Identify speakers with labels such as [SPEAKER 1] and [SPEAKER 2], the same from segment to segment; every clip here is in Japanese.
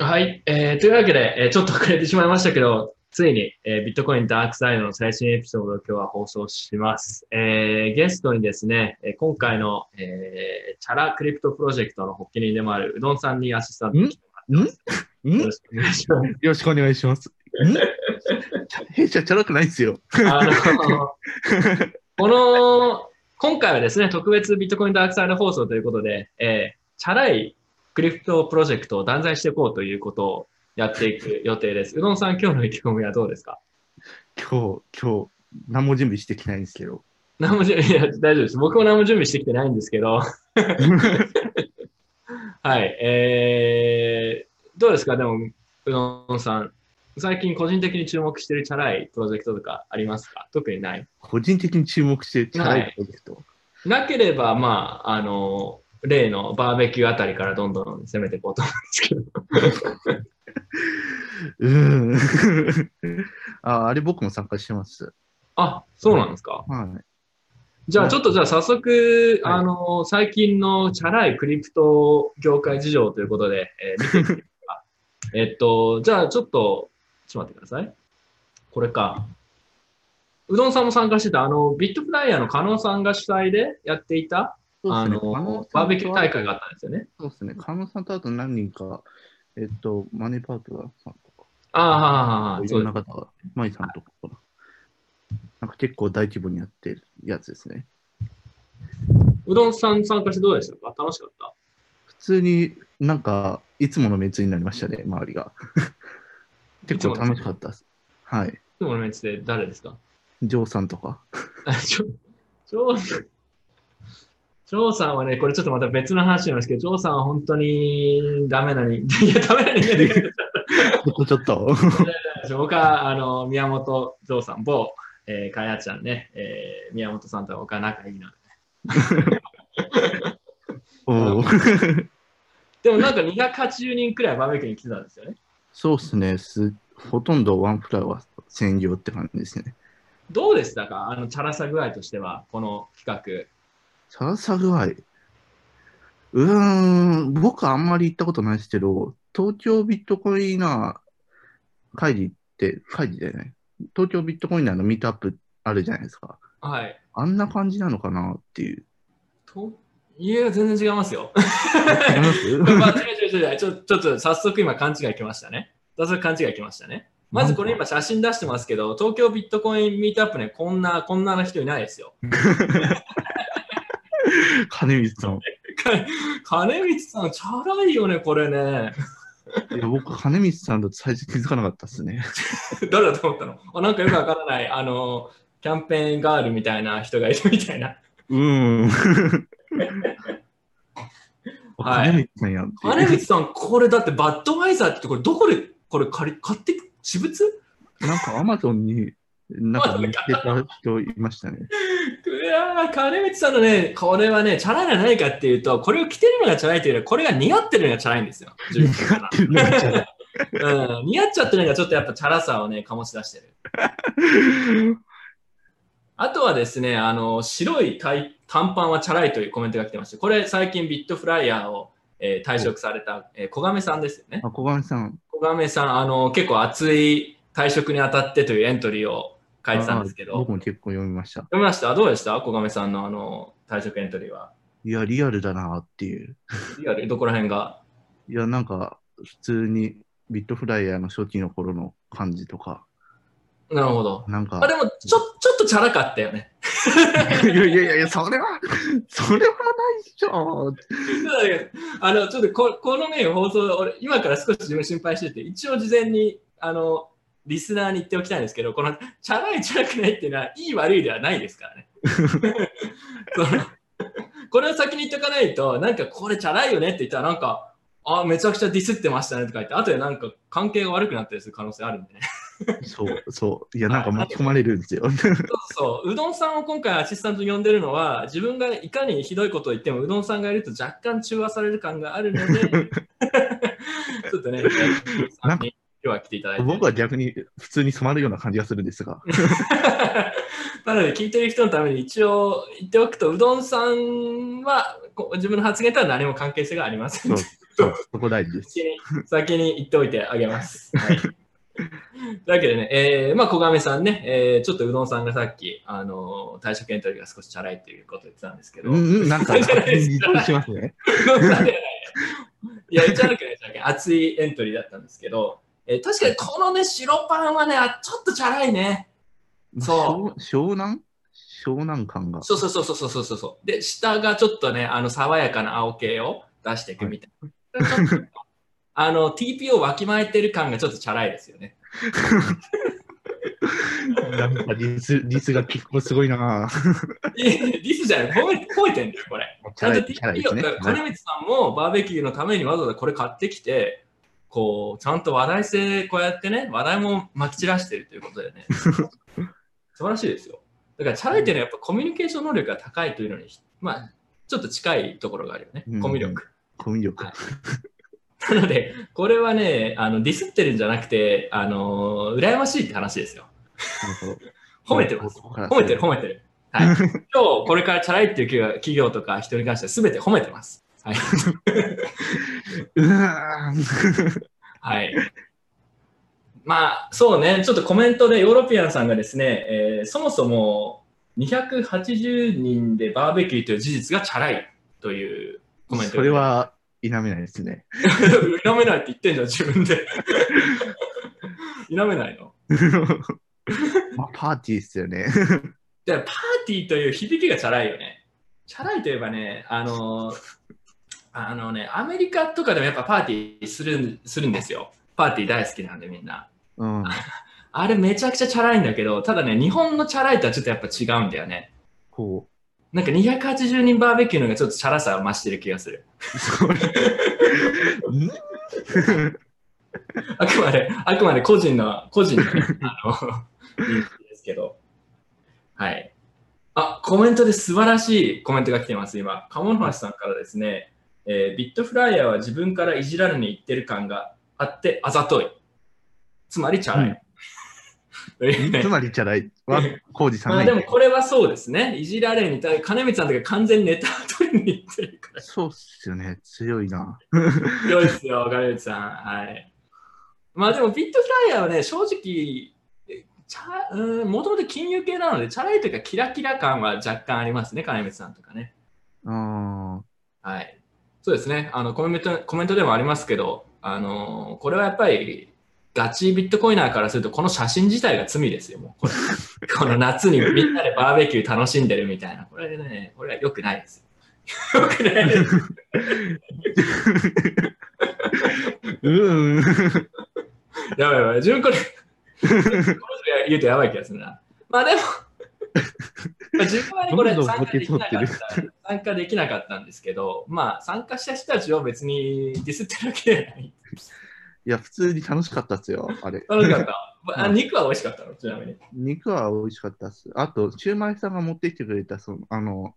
[SPEAKER 1] はい、えーというわけで、えーちょっと遅れてしまいましたけど、ついに、えービットコインダークサイドの最新エピソードを今日は放送します。えーゲストにですね、えー今回の、えーチャラクリプトプロジェクトの発起人でもあるうどんさんにアシスタントに来てもらってます。
[SPEAKER 2] ん？
[SPEAKER 1] よろしくお願いします。
[SPEAKER 2] よろしくお願いします。ん？弊社チャラくないですよ。
[SPEAKER 1] あのこの、今回はですね、特別ビットコインダークサイド放送ということで、えーチャラいクリプトプロジェクトを断罪していこうということをやっていく予定です。うどんさん、今日の意気込みはどうですか？
[SPEAKER 2] 今日、今日、何も準備してきてないんですけど。
[SPEAKER 1] 何も準備、いや、大丈夫です。僕も何も準備してきてないんですけど、はい、えー、どうですか？でも、うどんさん、最近個人的に注目しているチャラいプロジェクトとかありますか？特にない。
[SPEAKER 2] 個人的に注目してるチャラいプロジェクト。
[SPEAKER 1] なければ、まあ、あの、例のバーベキューあたりからどんどん攻めていこうと思うんですけど。
[SPEAKER 2] うーん。あ、あれ僕も参加してます。
[SPEAKER 1] あ、そうなんですか？
[SPEAKER 2] はい。
[SPEAKER 1] じゃあ、ちょっとじゃあ早速、
[SPEAKER 2] はい
[SPEAKER 1] あの、最近のチャラいクリプト業界事情ということで、えー 見ていきますか。えっと、じゃあちょっと、ちょっと待ってください。これか。うどんさんも参加してた、あの、ビットフライヤーの加納さんが主催でやっていた、あの、バーベキュー大会があったんですよね。
[SPEAKER 2] そうですね。加納さんとあと何人か、えっと、マネーパートナーさんとか、
[SPEAKER 1] ああ、
[SPEAKER 2] い
[SPEAKER 1] そう
[SPEAKER 2] んな方が、マイさんとかかな。なんか結構大規模にやってるやつですね。
[SPEAKER 1] うどんさん参加してどうでした？か楽しかった？
[SPEAKER 2] 普通になんか、いつもの熱になりましたね、周りが。結構楽しかったです。はい。
[SPEAKER 1] いつものメンツで誰ですか？
[SPEAKER 2] ジョーさんとか。
[SPEAKER 1] ジョーさん、ジョーさんはね、これちょっとまた別の話なんですけど、ジョーさんは本当にダメなに、いや、ダメな人間で
[SPEAKER 2] ちょっとちょっと。
[SPEAKER 1] と 僕は、あの、宮本ジョーさん、某、えー、かやちゃんね、えー、宮本さんとは僕は仲いいので。
[SPEAKER 2] おー
[SPEAKER 1] でもなんか280人くらいバーベキューに来てたんですよね。
[SPEAKER 2] そうっすねす。ほとんどワンフラワー専業って感じですね。
[SPEAKER 1] どうでしたか？あの、チャラさ具合としては、この企
[SPEAKER 2] チャラさ具合。うーん、僕あんまり行ったことないですけど、東京ビットコイナー会議って、会議だよね。東京ビットコイナーのミートアップあるじゃないですか。
[SPEAKER 1] 画。はい。
[SPEAKER 2] あんな感じなのかなっていう。
[SPEAKER 1] といや、全然違いますよ。
[SPEAKER 2] 違います？
[SPEAKER 1] まあ、違う違う違うちょ。ちょっと早速今勘違い来ましたね。早速勘違い来ましたね。まずこれ今写真出してますけど、東京ビットコインミートアップね、こんな、こんな人いないですよ。
[SPEAKER 2] 金光さん。
[SPEAKER 1] 金光さん、チャラいよね、これね。
[SPEAKER 2] いや、僕、金光さんだと最初気づかなかったっすね。
[SPEAKER 1] 誰だと思ったの？あなんかよくわからない、あの、キャンペーンガールみたいな人がいるみたいな。
[SPEAKER 2] うーん。
[SPEAKER 1] はい
[SPEAKER 2] 金光さんやん
[SPEAKER 1] 金光さん、これだってバッドワイザーってこれどこでこれ借り買って私物？
[SPEAKER 2] なんかアマゾンになんか見つけた人いましたね。
[SPEAKER 1] いやー、金光さんのね、これはね、チャラいのは何かっていうと、これを着てるのがチャラいというよりは、これが似合ってるのがチャラいんですよ。
[SPEAKER 2] 似合ってるのがチャラ
[SPEAKER 1] うん、似合っちゃってるのがちょっとやっぱチャラさをね、醸し出してる。あとはですね、あの、白い短短パンはチャラいというコメントが来てまして、これ最近ビットフライヤーを、えー退職された、えー小亀さんですよね。
[SPEAKER 2] あ、小金さん。
[SPEAKER 1] 小亀さん、あの、結構熱い退職にあたってというエントリーを書いてたんですけど、
[SPEAKER 2] 僕
[SPEAKER 1] 読
[SPEAKER 2] も結構読みました。
[SPEAKER 1] みました？どうでした？小亀さんのあの、退職エントリーは。
[SPEAKER 2] いや、リアルだなっていう。
[SPEAKER 1] リアル？どこら辺が？
[SPEAKER 2] いや、なんか、普通にビットフライヤーの初期の頃の感じとか、
[SPEAKER 1] なるほど。
[SPEAKER 2] なんか、
[SPEAKER 1] あ、でも、ちょ、ちょっとチャラかったよね。
[SPEAKER 2] いやいやいやいや、それは、それはないっしょ。
[SPEAKER 1] あの、ちょっとこ、このね、放送、俺、今から少し自分心配してて、一応事前に、あの、リスナーに言っておきたいんですけど、この、チャラい、チャラくないっていうのは、いい悪いではないですからね。そのこれを先に言っておかないと、なんか、これチャラいよねって言ったら、なんか、あ、めちゃくちゃディスってましたねとか言って、後でなんか関係が悪くなったりする可能性あるんでね。
[SPEAKER 2] そう、そう。いや、なんか巻き込まれるんですよ。
[SPEAKER 1] そうそう、うどんさんを今回アシスタントに呼んでるのは、自分がいかにひどいことを言っても、うどんさんがいると若干中和される感があるので、ちょっとね、うどんさんに今日は来ていただいて。
[SPEAKER 2] 僕は逆に普通に染まるような感じがするんですが。
[SPEAKER 1] なので、聞いてる人のために一応言っておくと、うどんさんは自分の発言とは何も関係性がありません
[SPEAKER 2] そう。そこ大事です。
[SPEAKER 1] 先に先に言っておいてあげます。はい。というわけでね、えー、まあ、小亀さんね、えー、ちょっとうどんさんがさっき、あのー、退職エントリーが少しチャラいということを言ってたんですけど、
[SPEAKER 2] うんうん、なんか、
[SPEAKER 1] じゃない
[SPEAKER 2] しますね。
[SPEAKER 1] いや、チャラくなくない。熱いエントリーだったんですけど、えー、確かにこのね、白パンはね、あちょっとチャラいね。そ
[SPEAKER 2] 湘湘南？湘南感が。
[SPEAKER 1] そうそうそうそうそうそうそう。で、下がちょっとね、あの、爽やかな青系を出していくみたいな。ちょっとあの、TP をわきまえてる感がちょっとチャラいですよね。
[SPEAKER 2] なんかリス、リスが結構すごいなぁ。
[SPEAKER 1] いやディスじゃない、褒め褒めてんだよ、これ。ちゃんと TP を、
[SPEAKER 2] ね
[SPEAKER 1] 金光さんもバーベキューのためにわざわざこれ買ってきて、こう、ちゃんと話題性、こうやってね、話題もまき散らしてるということでね、素晴らしいですよ。だから、チャラいっていうのはやっぱコミュニケーション能力が高いというのに、まあ、ちょっと近いところがあるよね
[SPEAKER 2] うん、
[SPEAKER 1] コミュ力。
[SPEAKER 2] コミュ力。
[SPEAKER 1] はいなので、これはね、あのディスってるんじゃなくて、あの羨ましいって話ですよ。褒めてます。褒めてる、褒めてる。はい、今日、これからチャラいっていう企業企業とか人に関しては全て褒めてます。はい。はい。まあ、そうね、ちょっとコメントでヨーロピアンさんがですね、えーそもそも280人でバーベキューという事実がチャラいというコメント
[SPEAKER 2] それは否めないですね。
[SPEAKER 1] 否めないって言ってんじゃん、自分で。否めないの？
[SPEAKER 2] まあ、パーティーですよね。
[SPEAKER 1] でパーティーという響きがチャラいよね。チャラいといえばね、あのあのね、アメリカとかでもやっぱパーティーするんするんですよ。パーティー大好きなんでみんな。
[SPEAKER 2] うん。
[SPEAKER 1] あれめちゃくちゃチャラいんだけど、ただね、日本のチャラいとはちょっとやっぱ違うんだよね。
[SPEAKER 2] こ
[SPEAKER 1] なんか280人バーベキューのがちょっとチャラさを増してる気がする。あくまで、あくまで個人の、個人の、ね、あの、認識ですけど。はい。あ、コメントで素晴らしいコメントが来てます、今。鴨の橋さんからですね、えービットフライヤーは自分からいじられに行ってる感があって、あざとい。つまりチャラい。
[SPEAKER 2] つまりチャラいは、コウジさん
[SPEAKER 1] まあでもこれはそうですね。いじられに対、金光さんとか完全にネタ取りに行ってるから。
[SPEAKER 2] そうっすよね。強いな。
[SPEAKER 1] 強いですよ、金光さん。はい。まあでも、ビットフライヤーはね、正直、えチャうんもともと金融系なので、チャラいというか、キラキラ感は若干ありますね、金光さんとかね。
[SPEAKER 2] あ
[SPEAKER 1] はい。そうですね。あのコメントコメントでもありますけど、あのこれはやっぱり、ガチビットコイナーからすると、この写真自体が罪ですよ、もうこ の夏にみんなでバーベキュー楽しんでるみたいな。これね、これは良くないですよ。良くないです。
[SPEAKER 2] ーうん。
[SPEAKER 1] やばいやばい。自分これ、この人が言うとやばい気がするな。まあでも、まあ自分はね、これ参加できなかった、参加できなかったんですけど、まあ参加した人たちを別にディスってるわけじゃない。
[SPEAKER 2] いや、普通に楽しかったっすよ、あれ。
[SPEAKER 1] 楽しかった？あ肉は美味しかったの、ちなみに。
[SPEAKER 2] 肉は美味しかったっす。あと、シューマイさんが持ってきてくれた、その、あの、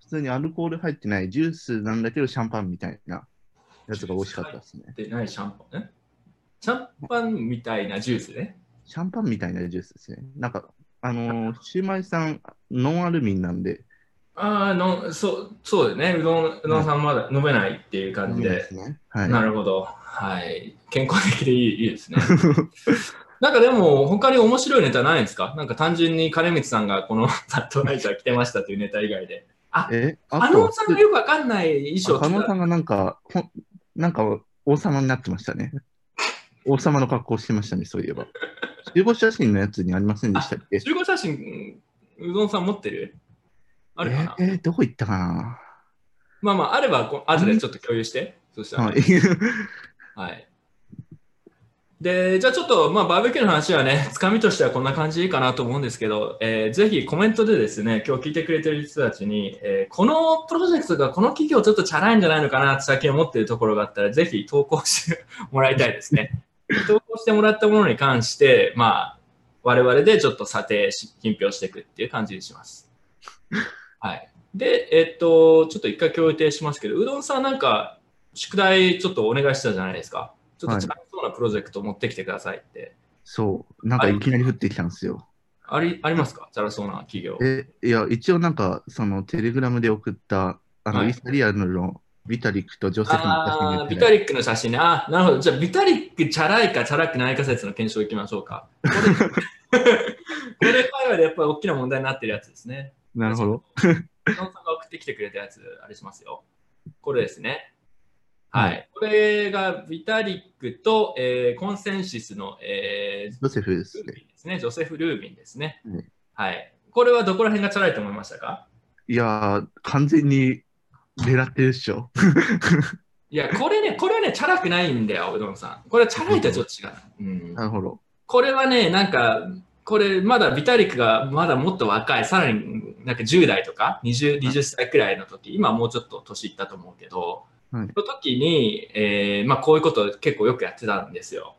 [SPEAKER 2] 普通にアルコール入ってないジュースなんだけど、シャンパンみたいなやつが美味しかったっすね。
[SPEAKER 1] で、何シャンパン？ねシャンパンみたいなジュースね。
[SPEAKER 2] シャンパンみたいなジュースですね。なんか、あのー、シューマイさん、ノンアルミンなんで、
[SPEAKER 1] ああ、のそうそうだね。うどんうどんさんまだ飲めないっていう感じで。
[SPEAKER 2] すね。はい。
[SPEAKER 1] なるほど。はい。健康的でいいいいですね。なんかでも、他に面白いネタないんですか？なんか単純に金光さんがこの ザットナイター着てましたというネタ以外で。
[SPEAKER 2] え、
[SPEAKER 1] あ
[SPEAKER 2] あと、
[SPEAKER 1] のさんがよくわかんない衣装着た
[SPEAKER 2] さんがなんか、なんか王様になってましたね。王様の格好してましたね、そういえば。集合写真のやつにありませんでしたっけ？
[SPEAKER 1] 集合写真、うどんさん持ってる？あるかな、
[SPEAKER 2] えー、どこ行ったかな？
[SPEAKER 1] まあまあ、あればこ後でちょっと共有して。そしたら、
[SPEAKER 2] はい。
[SPEAKER 1] はい。で、じゃあちょっと、まあ、バーベキューの話はね、つかみとしてはこんな感じかなと思うんですけど、えーぜひコメントでですね、今日聞いてくれてる人たちに、えーこのプロジェクトがこの企業ちょっとチャラいんじゃないのかなって最近思っているところがあったら、ぜひ投稿してもらいたいですね。投稿してもらったものに関して、まあ、我々でちょっと査定し、品評していくっていう感じにします。はい。で、えっと、ちょっと一回共有提しますけど、うどんさんなんか、宿題ちょっとお願いしたじゃないですか。ちょっとチャラそうなプロジェクト持ってきてくださいって。
[SPEAKER 2] そう。なんかいきなり降ってきたんですよ。
[SPEAKER 1] ありありますか？チャラそうな企業。
[SPEAKER 2] え、いや、一応なんか、そのテレグラムで送った、あの、
[SPEAKER 1] はい
[SPEAKER 2] イーサリアルのビタリックとジョセフの写真
[SPEAKER 1] ビタリックの写真ね。あ、なるほど。じゃあ、ビタリック、チャラいかチャラくないか説の検証いきましょうか。これ、これ界隈でやっぱり大きな問題になってるやつですね。
[SPEAKER 2] なるほど。
[SPEAKER 1] さんが送ってきてくれたやつ、あれしますよ。これですね。はい。
[SPEAKER 2] は
[SPEAKER 1] これがビタリックと、えーコンセンシスの、えー
[SPEAKER 2] ジョセフですね
[SPEAKER 1] ルービ。ンですね。ジョセフ・ルービンですね。
[SPEAKER 2] うん
[SPEAKER 1] はい。これはどこら辺がチャラいと思いましたか？
[SPEAKER 2] いやー、完全に狙ってるっしょ。
[SPEAKER 1] いや、これね、これはね、チャラくないんだよ、うどんさん。これはチャラいとはちょっと違う。うん
[SPEAKER 2] なるほど。
[SPEAKER 1] これはね、なんか、これまだビタリックがまだもっと若い、さらになんか10代とか 20, 20歳くらいの時、今もうちょっと年いったと思うけど、
[SPEAKER 2] はい
[SPEAKER 1] その時に、えーまあ、こういうことを結構よくやってたんですよ。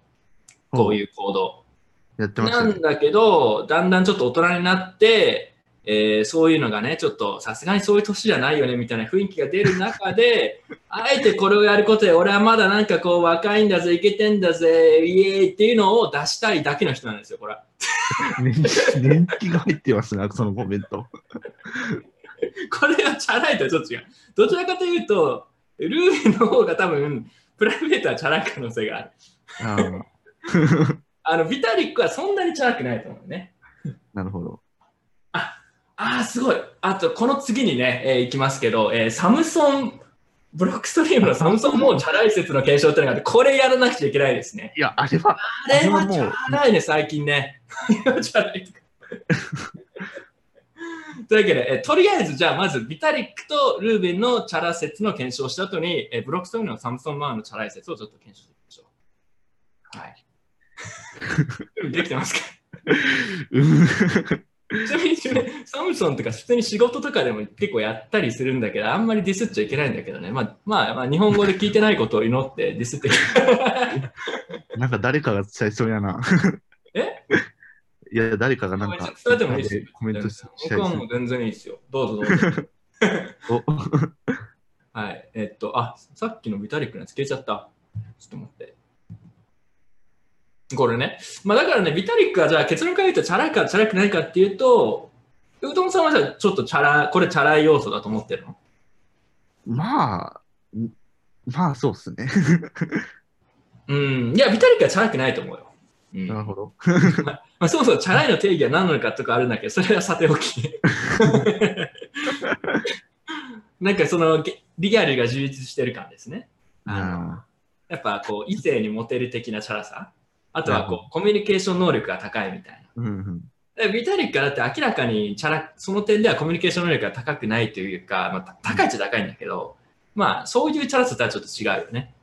[SPEAKER 1] こういう行動。
[SPEAKER 2] やってましたね。
[SPEAKER 1] なんだけど、だんだんちょっと大人になって、えーそういうのがね、ちょっとさすがにそういう年じゃないよねみたいな雰囲気が出る中で、あえてこれをやることで、俺はまだなんかこう若いんだぜ、いけてんだぜ、イエーイっていうのを出したいだけの人なんですよ、これは。
[SPEAKER 2] 年 年季が入ってますね、そのコメント。
[SPEAKER 1] これはチャラいとはちょっと違う。どちらかというと、ルービーの方が多分、プライベートはチャラい可能性がある。
[SPEAKER 2] あー
[SPEAKER 1] あの、ビタリックはそんなにチャラくないと思うね。
[SPEAKER 2] なるほど。
[SPEAKER 1] ああ、すごい。あと、この次にね、えーいきますけど、えーサムソン、ブロックストリームのサムソンもチャラい説の検証っていうのがあって、これやらなくちゃいけないですね。
[SPEAKER 2] いや、あれは、
[SPEAKER 1] あれはチャラいね、最近ね。チャラい。というわけで、えーとりあえず、じゃあ、まず、ビタリックとルービンのチャラ説の検証をした後に、えーブロックストリームのサムソンマーのチャラい説をちょっと検証していきましょう。はい。できてますか？
[SPEAKER 2] うん
[SPEAKER 1] ちなみにね、サムソンとか普通に仕事とかでも結構やったりするんだけど、あんまりディスっちゃいけないんだけどね。まあ、まあ、まあ、日本語で聞いてないことを祈って ディスって。
[SPEAKER 2] なんか誰かが伝えそうやな。
[SPEAKER 1] え？
[SPEAKER 2] いや、誰かがなんか
[SPEAKER 1] 伝えてもいいですよ。
[SPEAKER 2] コメントしした
[SPEAKER 1] 僕はもう全然いいですよ。どうぞどうぞ。
[SPEAKER 2] お
[SPEAKER 1] はい。えっと、あ、さっきのビタリックのやつ消えちゃった。ちょっと待って。これね。まあだからね、ビタリックはじゃあ結論から言うとチャラいかチャラくないかっていうと、うどんさんはじゃあちょっとチャラ、これチャラい要素だと思ってるの？
[SPEAKER 2] まあ、んまあそうっすね。
[SPEAKER 1] うん。いや、ビタリックはチャラくないと思うよ。うん
[SPEAKER 2] なるほど。
[SPEAKER 1] まあ、そもそもチャラいの定義は何なのかとかあるんだけど、それはさておき。なんかそのゲリアルが充実してる感ですね。あの
[SPEAKER 2] あ
[SPEAKER 1] やっぱこう異性にモテる的なチャラさ。あとはこうコミュニケーション能力が高いみたい
[SPEAKER 2] ーうんうん
[SPEAKER 1] ビタリックはだって明らかにチャラその点ではコミュニケーション能力が高くないというか、まあ、た高いっちゃ高いんだけど、まあそういうチャラさとはちょっと違うよね。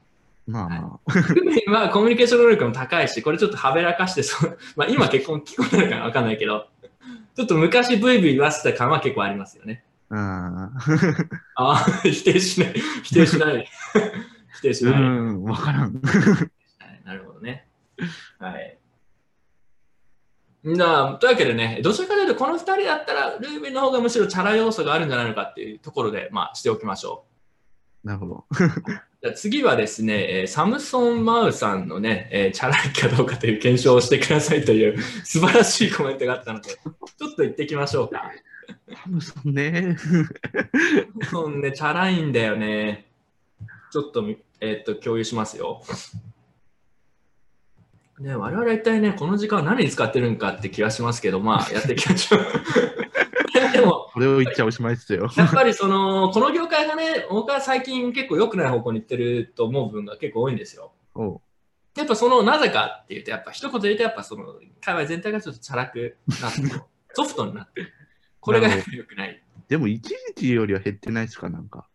[SPEAKER 2] まあま
[SPEAKER 1] クメンは コミュニケーション能力も高いし、これちょっとはべらかしてそう、まあ今結婚聞こえるかわかんないけど、ちょっと昔ブイブイ言わせた感は結構ありますよね。
[SPEAKER 2] あ。あ
[SPEAKER 1] ああ、否定しない。否定しない。否定しない。
[SPEAKER 2] ん、わからん。
[SPEAKER 1] はいなというわけでね、どちらかというと、この2人だったら、ルービーの方がむしろチャラ要素があるんじゃないのかっていうところで、まあ、しておきましょ
[SPEAKER 2] なるほど。
[SPEAKER 1] う。じゃあ次はですね、えーサムソン・マウさんのね、えーチャラいかどうかという検証をしてくださいという素晴らしいコメントがあったので、ちょっと言ってきましょうか。
[SPEAKER 2] サムソンね。
[SPEAKER 1] そうね、チャラいんだよね。ちょっとみ、えーっと、共有しますよ。ね、我々は一体ね、この時間は何に使ってるんかって気がしますけど、まあ、やっていきましょう。でも、
[SPEAKER 2] これを言っちゃおしまいっすよ。
[SPEAKER 1] やっぱりその、この業界がね、僕は最近結構良くない方向に行ってると思う部分が結構多いんですよ。やっぱその、なぜかっていうと、やっぱ一言で言うと、やっぱその、界隈全体がちょっとチャラくなってる、ソフトになってる。これが良くない。
[SPEAKER 2] でも一時期よりは減ってないっすか、なんか。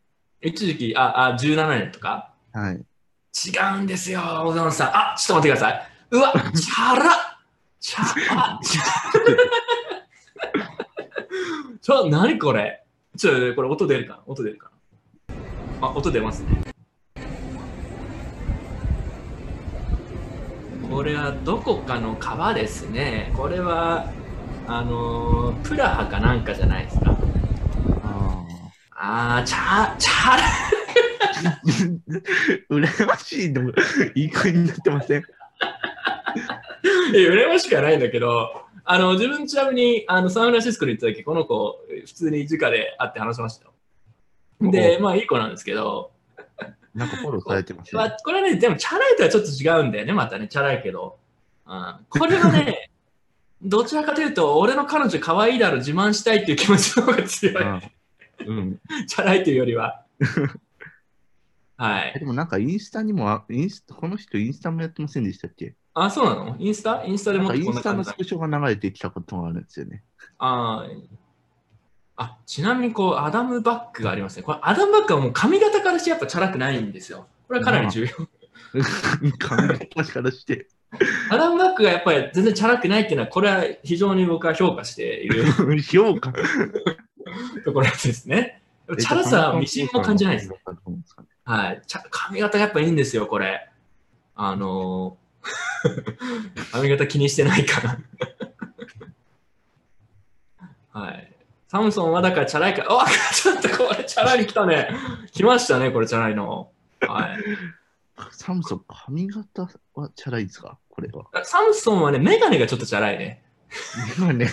[SPEAKER 1] 一時期、あ、あ、17年とか？
[SPEAKER 2] はい。
[SPEAKER 1] 違うんですよ、小沢さん。あ、ちょっと待ってください。うわ、チャラチャラチャちょ、何これ？ちょ、これ音出るかな？音出るかな？あ、音出ますね。これはどこかの川ですね。これは、あのープラハかなんかじゃないですか。
[SPEAKER 2] あ
[SPEAKER 1] あー、チャ、チャラ
[SPEAKER 2] あ。羨ましいの、いい声になってません？
[SPEAKER 1] いや、羨ましくはないんだけど、あの、自分ちなみに、あの、サンフランシスコに行った時、この子、普通に直で会って話しましたよ。で、まあ、いい子なんですけど、
[SPEAKER 2] なんかフォローされてます
[SPEAKER 1] まあ
[SPEAKER 2] ね。
[SPEAKER 1] これはね、でもチャラいとはちょっと違うんだよね、またね、チャラいけど。うん、これはね、どちらかというと、俺の彼女可愛いだろ、自慢したいっていう気持ちの方が強い。
[SPEAKER 2] うんうん。
[SPEAKER 1] チャラいというよりは。はい。
[SPEAKER 2] えでもなんかインスタにもあ、インスタこの人インスタもやってませんでしたっけ？
[SPEAKER 1] あ、そうなの？インスタ？インスタでもっと
[SPEAKER 2] インスタのスクショが流れてきたことがあるんですよね。
[SPEAKER 1] あーあ、ちなみにこう、アダムバックがありますね。これ、アダムバックはもう髪型からしてやっぱチャラくないんですよ。これはかなり重要。
[SPEAKER 2] 髪型からして。
[SPEAKER 1] アダムバックがやっぱり全然チャラくないっていうのは、これは非常に僕は評価している
[SPEAKER 2] 評価？
[SPEAKER 1] ところですね。チャラさはミシンも感じないです。はい。髪型やっぱいいんですよ、これ。あのー 髪型気にしてないから。はい。サムソンはだからチャラいから、あちょっとこれチャラいに来たね。来ましたね、これチャラいの。はい。
[SPEAKER 2] サムソン、髪型はチャラいですか？これは。
[SPEAKER 1] サムソンはね、メガネがちょっとチャラいね。
[SPEAKER 2] 今ね、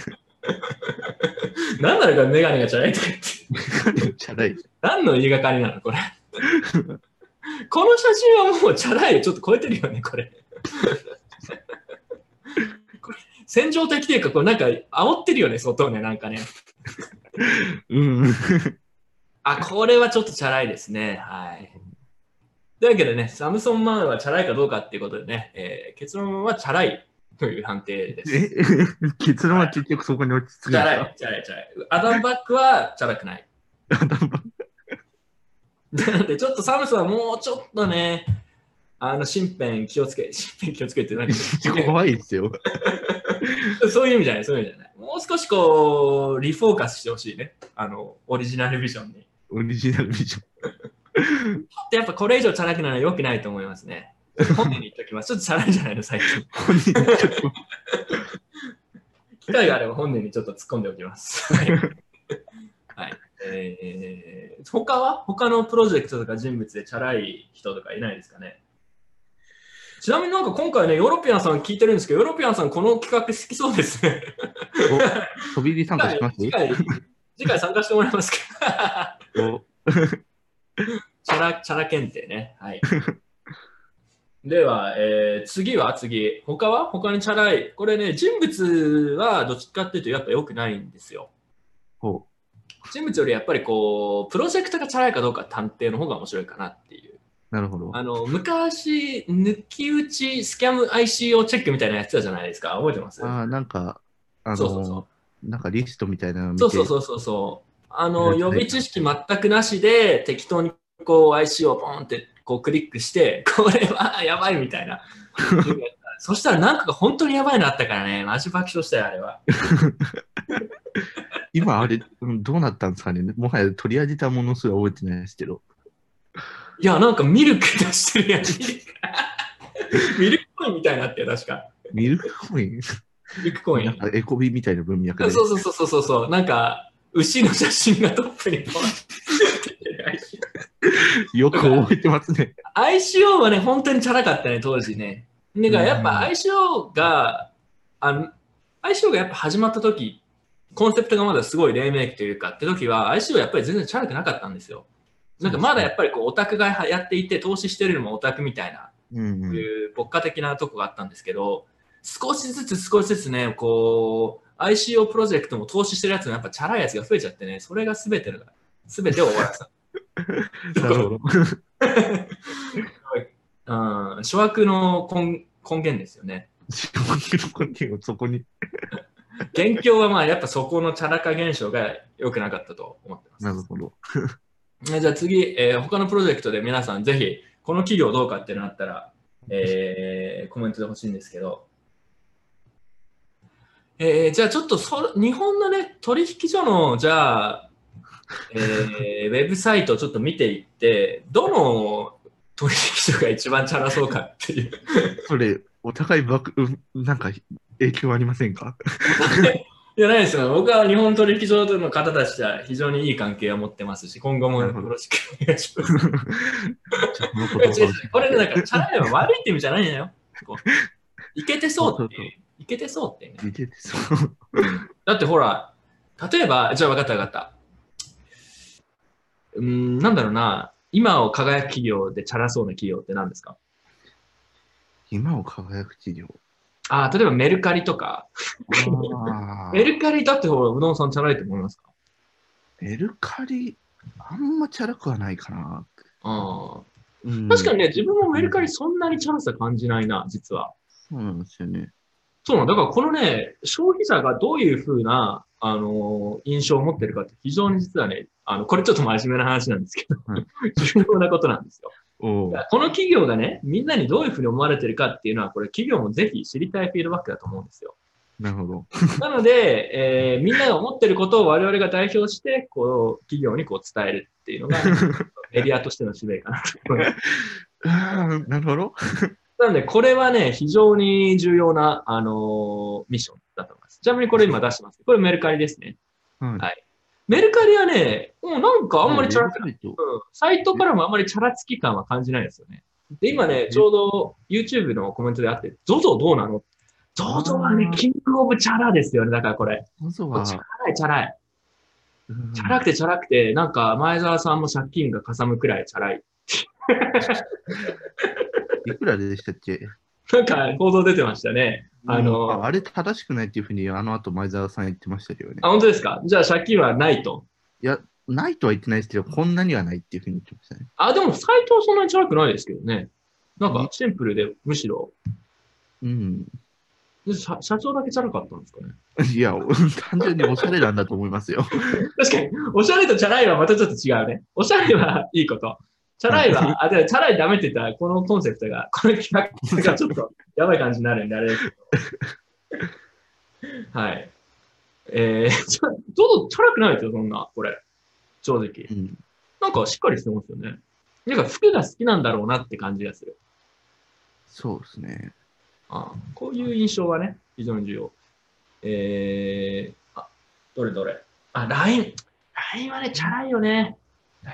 [SPEAKER 1] なんなのかメガネがチャラいとか言って。
[SPEAKER 2] チャラい。
[SPEAKER 1] 何の言いがかりなのこれ。この写真はもうチャラいちょっと超えてるよね、これ。これ戦場的というか、これなんか煽ってるよね、外をね、なんかね。
[SPEAKER 2] うん。
[SPEAKER 1] あ、これはちょっとチャラいですね。はい。というわけでね、サムソンマンはチャラいかどうかっていうことでね、えー結論はチャラいという判定です。
[SPEAKER 2] え？結論は結局そこに落ち着くん
[SPEAKER 1] チャラい、チャラい、チャラい。アダムバックはチャラくない。なので、ちょっとサムソンはもうちょっとね、あの、身辺気をつけ、身辺気をつけて、なんか
[SPEAKER 2] 怖いですよ。
[SPEAKER 1] そういう意味じゃない、そういう意味じゃない。もう少しこう、リフォーカスしてほしいね。あの、オリジナルビジョンに。
[SPEAKER 2] オリジナルビジョン。
[SPEAKER 1] でやっぱこれ以上チャラくなるのは良くないと思いますね。本人に言っておきます。ちょっとチャラいんじゃないの、最近。
[SPEAKER 2] 本人ちょっと
[SPEAKER 1] 機会があれば本人にちょっと突っ込んでおきます。はい。はいえー、他は？他のプロジェクトとか人物でチャラい人とかいないですかね？ちなみになんか今回ね、ヨーロピアンさん聞いてるんですけど、ヨーロピアンさんこの企画好きそうですね。
[SPEAKER 2] お飛び入り参加します？
[SPEAKER 1] 次回、次回参加してもらえますか？
[SPEAKER 2] お
[SPEAKER 1] チャラ、チャラ検定ね。はい。では、えー次は次。他は？他にチャラい。これね、人物はどっちかっていうとやっぱ良くないんですよ。
[SPEAKER 2] ほ
[SPEAKER 1] 人物よりやっぱりこう、プロジェクトがチャラいかどうか探偵の方が面白いかなっていう。
[SPEAKER 2] うなるほど。
[SPEAKER 1] あの、昔、抜き打ちスキャム ICO チェックみたいなやつたじゃないですか。覚えてます？
[SPEAKER 2] ああ、なんか、あの
[SPEAKER 1] そうそうそ
[SPEAKER 2] なんかリストみたいなの見て
[SPEAKER 1] そうそうそうそうそう。あの、
[SPEAKER 2] ね
[SPEAKER 1] 予備知識全くなしで、適当にこう IC をポンってこうクリックして、これはやばいみたいな。そしたらなんかが本当にやばいのあったからね、マジ爆笑したよ、あれは。
[SPEAKER 2] 今あれ、うんどうなったんですかねもはや取り上げたものすら覚えてないですけど。
[SPEAKER 1] いや、なんかミルク出してるやん。ミルクコインみたいになってよ、確か。
[SPEAKER 2] ミルクコイン？
[SPEAKER 1] ミルクコイン。
[SPEAKER 2] なんかエコビみたいな文脈で。
[SPEAKER 1] そうそうそうそうそうそう。なんか、牛の写真がトップに
[SPEAKER 2] よく覚えてますね。
[SPEAKER 1] ICO はね、本当にチャラかったね、当時ね。だからやっぱ ICO が、あの ICO がやっぱ始まった時、コンセプトがまだすごい黎明期というかって時は ICO はやっぱり全然チャラくなかったんですよ。なんかまだやっぱりこうオタクがやっていて投資してるのもオタクみたいな、
[SPEAKER 2] うんうん、
[SPEAKER 1] いう牧歌的なとこがあったんですけど、少しずつ少しずつね、こう ICO プロジェクトも投資してるやつもやっぱチャラいやつが増えちゃってね、それが全ての、全てを終わらせた。
[SPEAKER 2] なるほど。
[SPEAKER 1] うん、諸悪の根根源ですよね。
[SPEAKER 2] 自分のコンテンツをそこに。
[SPEAKER 1] 元凶はまあやっぱそこのチャラ化現象が良くなかったと思ってます。
[SPEAKER 2] なるほど。
[SPEAKER 1] じゃあ次、えー他のプロジェクトで皆さんぜひこの企業どうかってなったら、えーコメントで欲しいんですけど、えーじゃあちょっとそ日本のね取引所のじゃあ、えーウェブサイトをちょっと見ていってどの取引所が一番チャラそうかっていう。
[SPEAKER 2] それ、お互いばく、なんか影響ありませんか？
[SPEAKER 1] いやないですよ僕は日本取引所の方たちとは非常にいい関係を持ってますし今後もよろしくお願いします。
[SPEAKER 2] こ
[SPEAKER 1] れね、だから、チャラいは悪いって意味じゃないのよ。いけてそうっていう。いけてそうってね。
[SPEAKER 2] 見ててそう。
[SPEAKER 1] だってほら、例えば、じゃあ分かった分かった。うーん、なんだろうな。今を輝く企業でチャラそうな企業って何ですか？
[SPEAKER 2] 今を輝く企業。
[SPEAKER 1] ああ、例えばメルカリとか。
[SPEAKER 2] あ
[SPEAKER 1] メルカリだってほら、うどんさんチャラいと思いますか？
[SPEAKER 2] メルカリ、あんまチャラくはないかな。
[SPEAKER 1] あ
[SPEAKER 2] うん
[SPEAKER 1] あ。確かにね、自分もメルカリそんなにチャラさ感じないな、実は。
[SPEAKER 2] そうなんですよね。
[SPEAKER 1] そうなの。だからこのね、消費者がどういうふうな、あのー印象を持ってるかって非常に実はね、あの、これちょっと真面目な話なんですけど、
[SPEAKER 2] はい
[SPEAKER 1] 重要なことなんですよ。この企業がね、みんなにどういうふうに思われてるかっていうのは、これ企業もぜひ知りたいフィードバックだと思うんですよ。
[SPEAKER 2] なるほど。
[SPEAKER 1] なので、えーみんなが思ってることを我々が代表して、こう、企業にこう伝えるっていうのが、メディアとしての使命かなと思います。
[SPEAKER 2] なるほど。
[SPEAKER 1] なので、これはね、非常に重要な、あのーミッションだと思います。ちなみにこれ今出してます。これメルカリですね。
[SPEAKER 2] はい
[SPEAKER 1] はいメルカリはね、もうなんかあんまりチャラくない。
[SPEAKER 2] いと。
[SPEAKER 1] うんサイトからもあんまりチャラつき感は感じないですよね。で、今ね、ちょうど YouTube のコメントであって、ZOZO どうなの ?ZOZO はねキングオブチャラですよね。だからこれ。
[SPEAKER 2] まずは、
[SPEAKER 1] チャラいチャラい。
[SPEAKER 2] うん
[SPEAKER 1] チャラくてチャラくて、なんか前澤さんも借金がかさむくらいチャラい。
[SPEAKER 2] いくらでしたっけ？
[SPEAKER 1] なんか報道出てましたね。あの
[SPEAKER 2] ああれ正しくないっていうふうにあの後前澤さん言ってましたけどね
[SPEAKER 1] あ、。本当ですか？じゃあ借金はないと。
[SPEAKER 2] いや、ないとは言ってないですけど、こんなにはないっていうふうに言ってましたね。
[SPEAKER 1] あ、でもサイトはそんなにチャラくないですけどね。なんかシンプルで、むしろ、
[SPEAKER 2] うん。
[SPEAKER 1] 社社長だけチャラかったんですかね？
[SPEAKER 2] いや、単純におしゃれなんだと思いますよ。
[SPEAKER 1] 確かに、おしゃれとチャラいはまたちょっと違うね。おしゃれはいいこと。チャラいは、あ、でもチャラいダメって言ったら、このコンセプトが、この企画がちょっとやばい感じになるんで、あれですけど。はい。えー、ちょ、どうぞチャラくないですよ、そんな、これ。正直
[SPEAKER 2] う。ん。
[SPEAKER 1] なんかしっかりしてますよね。なんか服が好きなんだろうなって感じがする。
[SPEAKER 2] そうですね。
[SPEAKER 1] あこういう印象はね、非常に重要。えー、あ、どれどれ。あ、LINE。LINE はね、チャラいよね。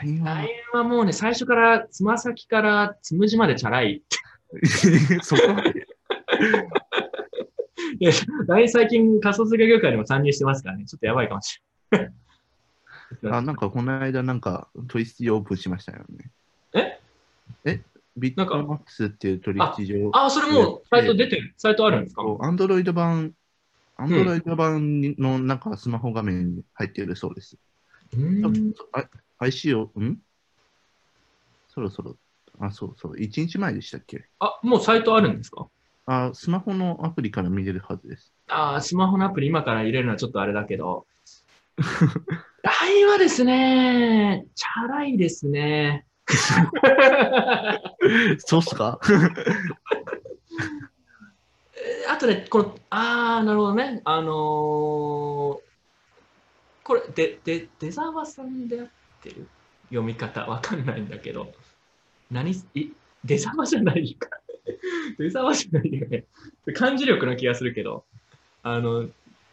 [SPEAKER 2] LINE は
[SPEAKER 1] LINE はもうね、最初から、つま先からつむじまでチャラい。
[SPEAKER 2] そこまで。
[SPEAKER 1] いや LINE 最近仮想通貨業界にも参入してますからね、ちょっとやばいかもしれない。
[SPEAKER 2] あ、なんかこの間なんか取引所オープンしましたよね。
[SPEAKER 1] え？
[SPEAKER 2] え？ビットマックスっていう取引所
[SPEAKER 1] あ、それもうサイト出てる、サイトあるんですか？
[SPEAKER 2] アンドロイド版、アンドロイド版のなんかスマホ画面に入っているそうです。
[SPEAKER 1] うーん
[SPEAKER 2] あ IC を、ん？そろそろ、あ、そうそう、1日前でしたっけ？
[SPEAKER 1] あ、もうサイトあるんですか？
[SPEAKER 2] あ、スマホのアプリから見れるはずです。
[SPEAKER 1] あースマホのアプリ今から入れるのはちょっとあれだけど。LINE はですね、チャラいですね。
[SPEAKER 2] そうっすか？
[SPEAKER 1] え ーあとね、この、あー、なるほどね。あのーこれ、で、で、出沢さんであってる？読み方わかんないんだけど、何、い、出沢じゃないか。出沢じゃないよね。漢字力の気がするけど、あの、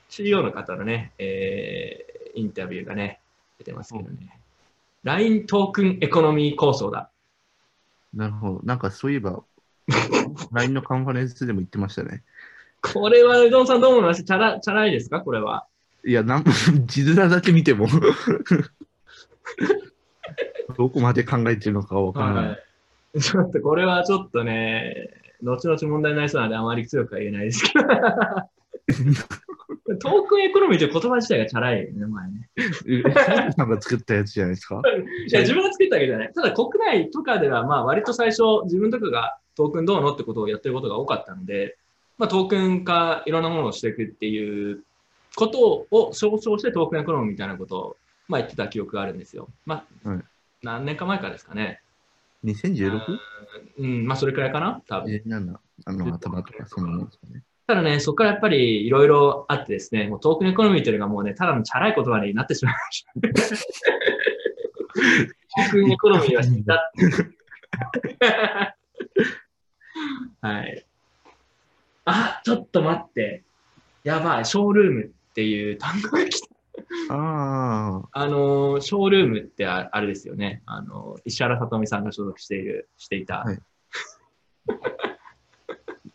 [SPEAKER 1] CEO の方のね、えーインタビューがね、出てますけどね。LINE トークンエコノミー構想だ。
[SPEAKER 2] なるほど。なんかそういえば、LINE のカンファレンスでも言ってましたね。
[SPEAKER 1] これは、うどんさんどう思います？チャラ、チャラいですか？これは。
[SPEAKER 2] いや、なん字面だけ見ても どこまで考えてるのかわからない。
[SPEAKER 1] はい。ちょっとこれはちょっとね、後々問題になりそうなのであまり強くは言えないですけど。トークンエコノミーという言葉自体がチャラいよね、前ね。
[SPEAKER 2] えさんが作ったやつじゃないですか？
[SPEAKER 1] いや、自分が作ったわけじゃない。ただ国内とかでは、まあ割と最初、自分とかがトークンどうのってことをやってることが多かったので、まあトークン化、いろんなものをしていくっていうことを象徴してトークンエコノミーみたいなことを、まあ言ってた記憶があるんですよ。まあ、
[SPEAKER 2] はい
[SPEAKER 1] 何年か前からですかね。
[SPEAKER 2] 2016?
[SPEAKER 1] うん、まあそれくらいかな、多分。
[SPEAKER 2] え、なんだ、あの、頭とかそんなもんですかね。
[SPEAKER 1] ただね、そこからやっぱりいろいろあってですね、もうトークンエコノミーというのがもうね、ただのチャラい言葉になってしまいました。トークンエコノミーは死んだ。はい。あ、ちょっと待って。やばい、ショールームっていう単語が来た。
[SPEAKER 2] ああ、
[SPEAKER 1] あのー、ショールームってああれですよね。あのー、石原さとみさんが所属している、していた。
[SPEAKER 2] はい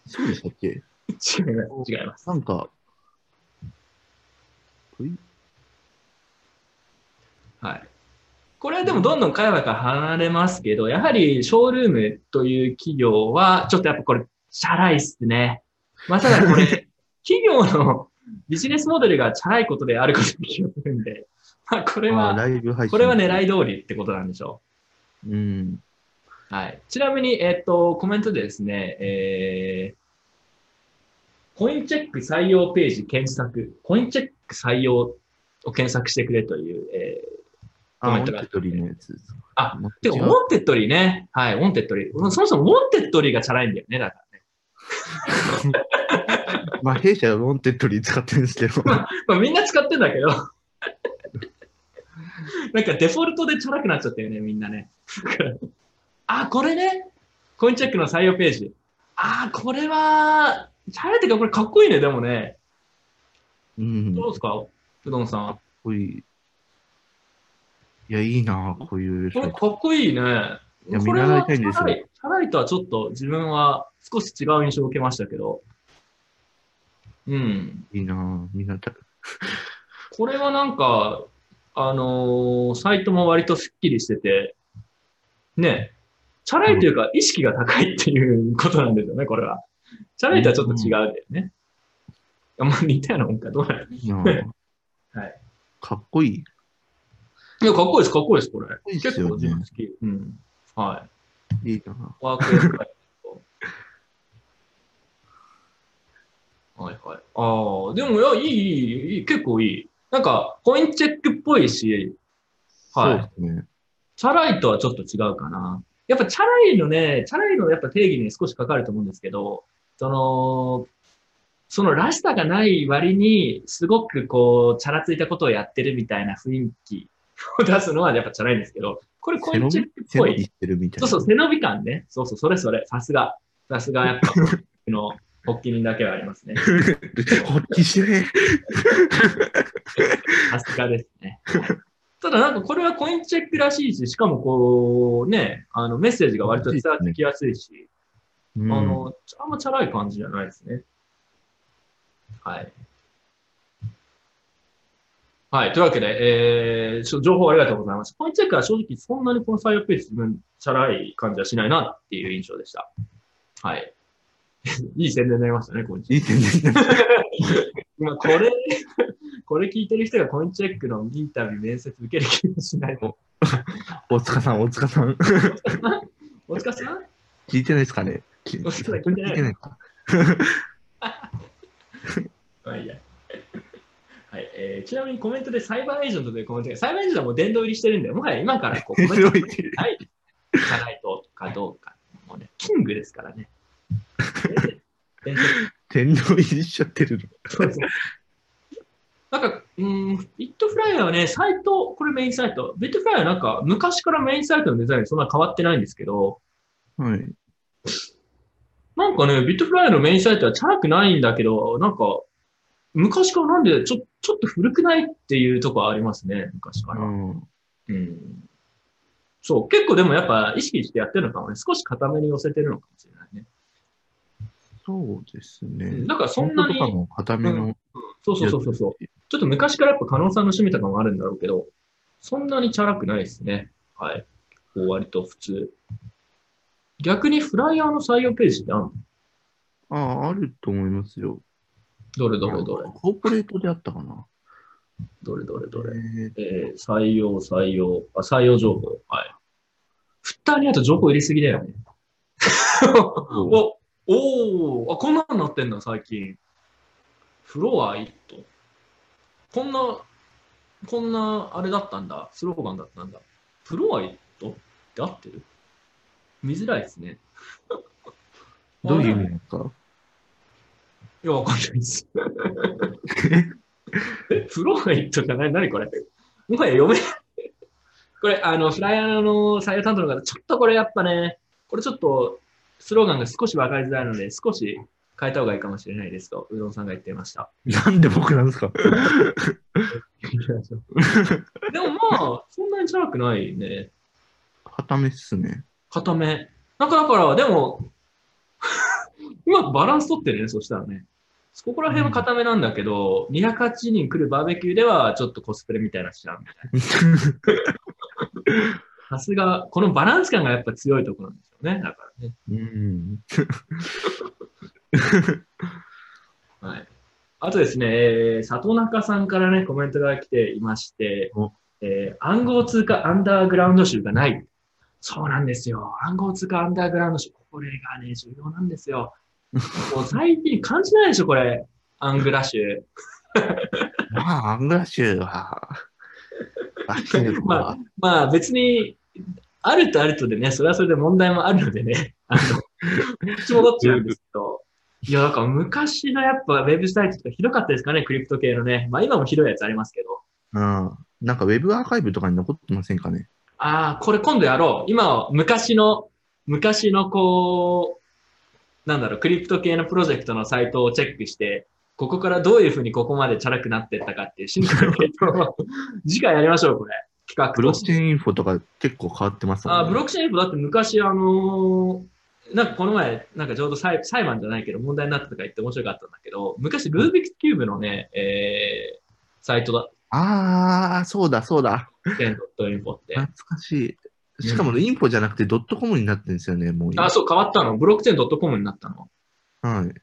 [SPEAKER 2] そうでしたっけ？
[SPEAKER 1] 違い。違います。
[SPEAKER 2] なんか、
[SPEAKER 1] はい。これはでもどんどん会話から離れますけど、やはりショールームという企業は、ちょっとやっぱこれ、チャラいっすね。まあ、ただこれ、企業のビジネスモデルがチャラいことであることに気がするんで、まあ、これ
[SPEAKER 2] あ
[SPEAKER 1] は。これは狙い通りってことなんでしょ
[SPEAKER 2] うん。
[SPEAKER 1] う。はい。ちなみに、えっと、コメントでですね、えー、コインチェック採用ページ検索、コインチェック採用を検索してくれという、えー、
[SPEAKER 2] あ、
[SPEAKER 1] コメントが
[SPEAKER 2] Wantedly のやつです。
[SPEAKER 1] あてか、 Wantedly ね。はい、 Wantedly。そもそも Wantedly がチャラいんだよね、だからね。
[SPEAKER 2] まあ、弊社は Wantedly 使ってるんですけど。
[SPEAKER 1] まあ、みんな使ってんだけど。なんかデフォルトでチャラくなっちゃったよね、みんなね。あ、これね。コインチェックの採用ページ。あ、これは、チャラいってか、これかっこいいね、でもね。
[SPEAKER 2] うん。かっ
[SPEAKER 1] どうですか？うどんさん。
[SPEAKER 2] こいい。いや、いいな、こういう
[SPEAKER 1] これかっこいいね。
[SPEAKER 2] いや見習いたいんですよ
[SPEAKER 1] チャラいチャラいとはちょっと自分は少し違う印象を受けましたけど。うん。
[SPEAKER 2] いいな、みんなた。
[SPEAKER 1] これはなんか、あのーサイトも割とスッキリしてて、ね、チャラいというか意識が高いっていうことなんですよね、これは。チャラいとはちょっと違うんだよね。あんま似たようなもんか、どうなる はい。
[SPEAKER 2] かっこいい。
[SPEAKER 1] いや、かっこいいです、かっこいいです、これ。
[SPEAKER 2] いいっす
[SPEAKER 1] 結構自分好き。うん。はい。
[SPEAKER 2] いいな。
[SPEAKER 1] ワークエスカイト。はいはい。ああ、でも、いや、いい、いい、いい、結構いい。なんか、コインチェックっぽいし、はい。
[SPEAKER 2] ね。
[SPEAKER 1] チャラいとはちょっと違うかな。やっぱチャラいのね、チャラいのやっぱ定義に少しかかると思うんですけど、その、そのらしさがない割に、すごくこう、チャラついたことをやってるみたいな雰囲気 を出すのはやっぱチャラいんですけど、これコインチェックっぽい。
[SPEAKER 2] 背伸びしてるみたいな。
[SPEAKER 1] そうそう、背伸び感ね。そうそう、それそれ。さすが。さすがやっぱ、僕の発起人だけはありますね。
[SPEAKER 2] ほっきしれ。
[SPEAKER 1] さすがですね。ただなんかこれはコインチェックらしいし、しかもこうね、あのメッセージが割と伝わってきやすいし、
[SPEAKER 2] うん
[SPEAKER 1] あの、あんまチャラい感じじゃないですね。はい。はい。というわけで、えー、情報ありがとうございます。コインチェックは正直そんなにこの採用ページ自分、チャラい感じはしないなっていう印象でした。はい。いい宣伝になりましたね、コインチェック
[SPEAKER 2] いい点ですね。
[SPEAKER 1] 今これ、これ聞いてる人がコインチェックのインタビュー、面接受ける気がしないの。
[SPEAKER 2] 大塚さん、大塚さん。
[SPEAKER 1] 大塚さん？
[SPEAKER 2] 聞いてないですかね？
[SPEAKER 1] 聞いてない
[SPEAKER 2] 聞いてないか。
[SPEAKER 1] まあいいや。はいえーちなみにコメントでサイバーエージェントというコメントが、サイバーエージェントはもう殿堂入りしてるんで、もはや今からこう コメント
[SPEAKER 2] すごい
[SPEAKER 1] ないじゃないとかどうか。もうね、キングですからね。伝説
[SPEAKER 2] 天皇入りしちゃってるの。
[SPEAKER 1] そうそうなんか、うん、ビットフライヤーはね、サイト、これメインサイト。ビットフライヤーはなんか、昔からメインサイトのデザインそんな変わってないんですけど、
[SPEAKER 2] はい。
[SPEAKER 1] なんかね、ビットフライヤーのメインサイトはチャラくないんだけど、なんか、昔からなんでちょ、ちょっと古くないっていうとこはありますね、昔から。
[SPEAKER 2] うん
[SPEAKER 1] うん。そう、結構でもやっぱ意識してやってるのかもね。少し固めに寄せてるのかもしれないね。
[SPEAKER 2] そうですね。
[SPEAKER 1] うんだからそんなに
[SPEAKER 2] とかも固めの。
[SPEAKER 1] そうそうそうそうそう。ちょっと昔からやっぱ加納さんの趣味とかもあるんだろうけど、そんなにチャラくないですね。はい。こう割と普通。逆にフライヤーの採用ページってあるの？
[SPEAKER 2] ああ、あると思いますよ。
[SPEAKER 1] どれどれどれ
[SPEAKER 2] コーポレートであったかな。
[SPEAKER 1] どれどれどれ
[SPEAKER 2] えー
[SPEAKER 1] えー採用、採用、あ、採用情報。はい。フッターにあと情報入れすぎだよね。お、おーあ、こんなのなってんだ、最近。フロアイット。こんな、こんな、あれだったんだ。スローガンだったんだ。フロアイットって合ってる？見づらいですね。
[SPEAKER 2] どういう意味ですか？
[SPEAKER 1] いや、わかんないです。え、フロアイットじゃない？何これ？もはや読めない。これ、あの、フライヤーの採用担当の方、ちょっとこれやっぱね、これちょっと、スローガンが少し分かりづらいので、少し変えた方がいいかもしれないですと、うどんさんが言っていました。
[SPEAKER 2] なんで僕なんですか？
[SPEAKER 1] でもまあ、そんなにチャラくないね。
[SPEAKER 2] 固めっすね。
[SPEAKER 1] 固め。なんかだから、でも、うまくバランス取ってるね、そしたらね。ここら辺は固めなんだけど、208人来るバーベキューではちょっとコスプレみたいなしちゃうみたいな。さすが、このバランス感がやっぱ強いところなんですよね。だからね。
[SPEAKER 2] うん。
[SPEAKER 1] はい。あとですね、えー里中さんからね、コメントが来ていまして
[SPEAKER 2] お、
[SPEAKER 1] えー暗号通貨アンダーグラウンド州がない。そうなんですよ。暗号通貨アンダーグラウンド州。これがね、重要なんですよ。もう最近感じないでしょ、これ。アングラ州。
[SPEAKER 2] まあ、アングラッシュは、
[SPEAKER 1] まあ、まあ別に、あるとあるとでね、それはそれで問題もあるのでね、あの、口戻っちゃうんですけど、いや、だから昔のやっぱウェブサイトとかひどかったですかね、クリプト系のね。まあ今もひどいやつありますけど。
[SPEAKER 2] うん。なんかウェブアーカイブとかに残ってませんかね。
[SPEAKER 1] ああ、これ今度やろう。今は昔の、昔のこう、なんだろう、クリプト系のプロジェクトのサイトをチェックして、ここからどういうふうにここまでチャラくなってったかっていう進化の系統を 次回やりましょう、これ。企画
[SPEAKER 2] ブロックチェーンインフォとか結構変わってますね。
[SPEAKER 1] あブロックチェーンインフォだって昔、あのーなんかこの前、なんかちょうど裁裁判じゃないけど問題になったとか言って面白かったんだけど、昔、ルービックスキューブのね、えー、サイトだ、
[SPEAKER 2] ああ、そうだ、そうだ。
[SPEAKER 1] テンドットインフォって。
[SPEAKER 2] 懐かしい。しかもインフォじゃなくてドットコムになってるんですよね、もう今。
[SPEAKER 1] あ、そう、変わったの。ブロックチェーン .com になったの。
[SPEAKER 2] はい。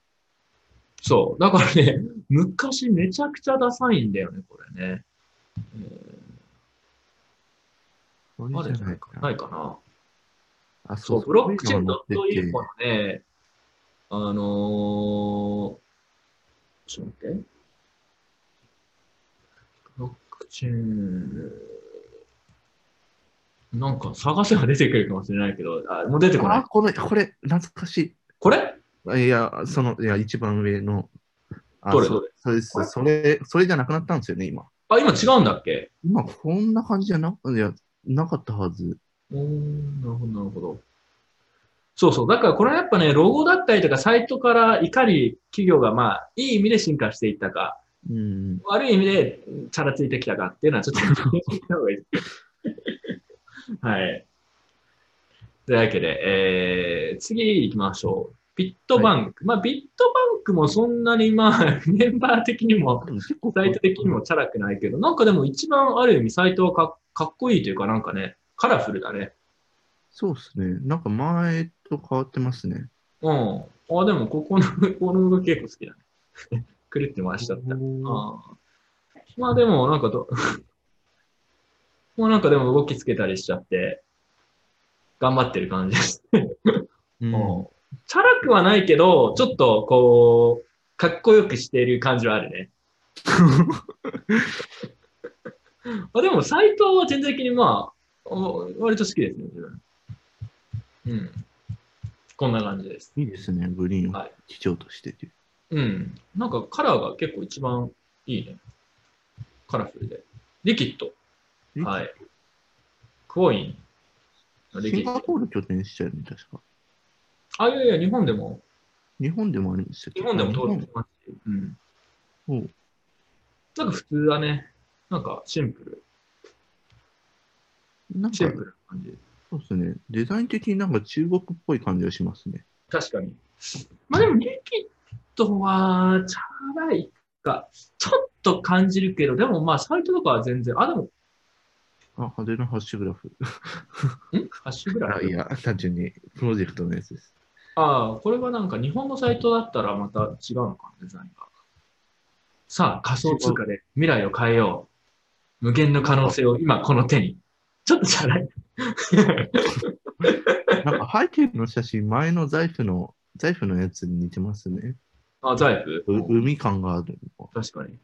[SPEAKER 1] そう。だからね、昔めちゃくちゃダサいんだよね、これね。え
[SPEAKER 2] そ
[SPEAKER 1] ー、あ
[SPEAKER 2] れじゃない
[SPEAKER 1] か
[SPEAKER 2] かな。
[SPEAKER 1] ないかな。
[SPEAKER 2] あ、
[SPEAKER 1] そ、
[SPEAKER 2] そうう
[SPEAKER 1] ブロックチェーン
[SPEAKER 2] そういうのが載って
[SPEAKER 1] .info のね、あのー、ちょっと待って。ブロックチェーン、なんか探せば出てくるかもしれないけど、あ、もう出てこない。
[SPEAKER 2] あ、これ、これ、懐かし
[SPEAKER 1] これ？
[SPEAKER 2] い。いや、その、いや、一番上の。
[SPEAKER 1] どれ？どれ？
[SPEAKER 2] そうです。それ、それじゃなくなったんですよね、今。
[SPEAKER 1] あ、今違うんだっけ？
[SPEAKER 2] 今、こんな感じじゃな、いや、なかったはず。
[SPEAKER 1] おーなるほど、なるほど。そうそう。だからこれはやっぱね、ロゴだったりとか、サイトからいかに企業がまあ、いい意味で進化していったか、
[SPEAKER 2] うん。
[SPEAKER 1] 悪い意味でチャラついてきたかっていうのはちょっと聞いい。はい。というわけで、えー、次行きましょう。ビットバンク。まあ、ビットバンクもそんなにまあ、メンバー的にも、サイト的にもチャラくないけど、なんかでも一番ある意味サイトはかかっこいいというか、なんかね、カラフルだね。
[SPEAKER 2] そうですね。なんか前と変わってますね。
[SPEAKER 1] うん。あ、でもここの、この動き結構好きだね。くるって回しちゃった。ああまあでも、なんかど、もうなんかでも動きつけたりしちゃって、頑張ってる感じです。
[SPEAKER 2] うん
[SPEAKER 1] うんチャラくはないけど、ちょっとこう、かっこよくしている感じはあるね。あでも、サイトは全体的にまあ、お割と好きですね、自分。うん。こんな感じです。
[SPEAKER 2] いいですね、グリーンを
[SPEAKER 1] はい
[SPEAKER 2] 基調としてて。
[SPEAKER 1] うん。なんかカラーが結構一番いいね。カラフルで。リキッド。はい。クオイン。リキッド。
[SPEAKER 2] シンガポール拠点しちゃうよね、確か。
[SPEAKER 1] あ、いやいや、日本でも、
[SPEAKER 2] 日本でもあるんですよ。
[SPEAKER 1] 日本でも登録
[SPEAKER 2] 日
[SPEAKER 1] しますし。うん。
[SPEAKER 2] おう
[SPEAKER 1] なんか普通だね。なんかシンプル。
[SPEAKER 2] 本なんか
[SPEAKER 1] シンプルな感じ。
[SPEAKER 2] そうですね。デザイン的になんか中国っぽい感じがしますね。
[SPEAKER 1] 確かに。まあでも、リキッドは、チャラいか、ちょっと感じるけど、でもまあ、サイトとかは全然、あ、でも、
[SPEAKER 2] あ、派手なハッシュグラフ。
[SPEAKER 1] んハッシュぐらい
[SPEAKER 2] あいや、単純にプロジェクトのやつです。
[SPEAKER 1] ああ、これはなんか日本のサイトだったらまた違うのかな、デザインが。さあ、仮想通貨で未来を変えよう。無限の可能性を今この手に。ちょっとチャラい？
[SPEAKER 2] なんか背景の写真、前の財布の、財布のやつに似てますね。
[SPEAKER 1] あ、財布？
[SPEAKER 2] う海感がある。
[SPEAKER 1] 確かに。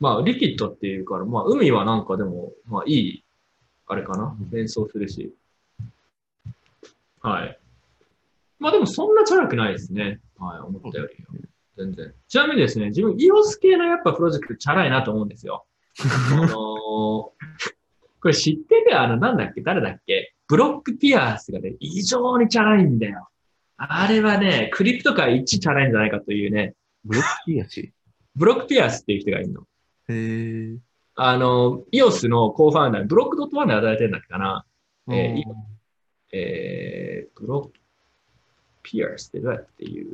[SPEAKER 1] まあ、リキッドっていうから、まあ、海はなんかでも、まあ、いい、あれかな？
[SPEAKER 2] うん。
[SPEAKER 1] 連想するし。はい。まあ、でもそんなチャラくないですね。はい、思ったより。全然。ちなみにですね、自分、EOS 系のやっぱプロジェクトチャラいなと思うんですよ。あのーこれ知ってるあの、なんだっけ？誰だっけ？ Brock Pierce がね、異常にチャラいんだよ。あれはね、クリプト界一チャラいんじゃないかというね、 Brock Pierce。 Brock Pierce っていう人がいるの。
[SPEAKER 2] へえ。
[SPEAKER 1] あの、EOS の co-founder、 Block.one で働いてるんだっけかな。えーえー、 Brock Pierce ってどうやって言う？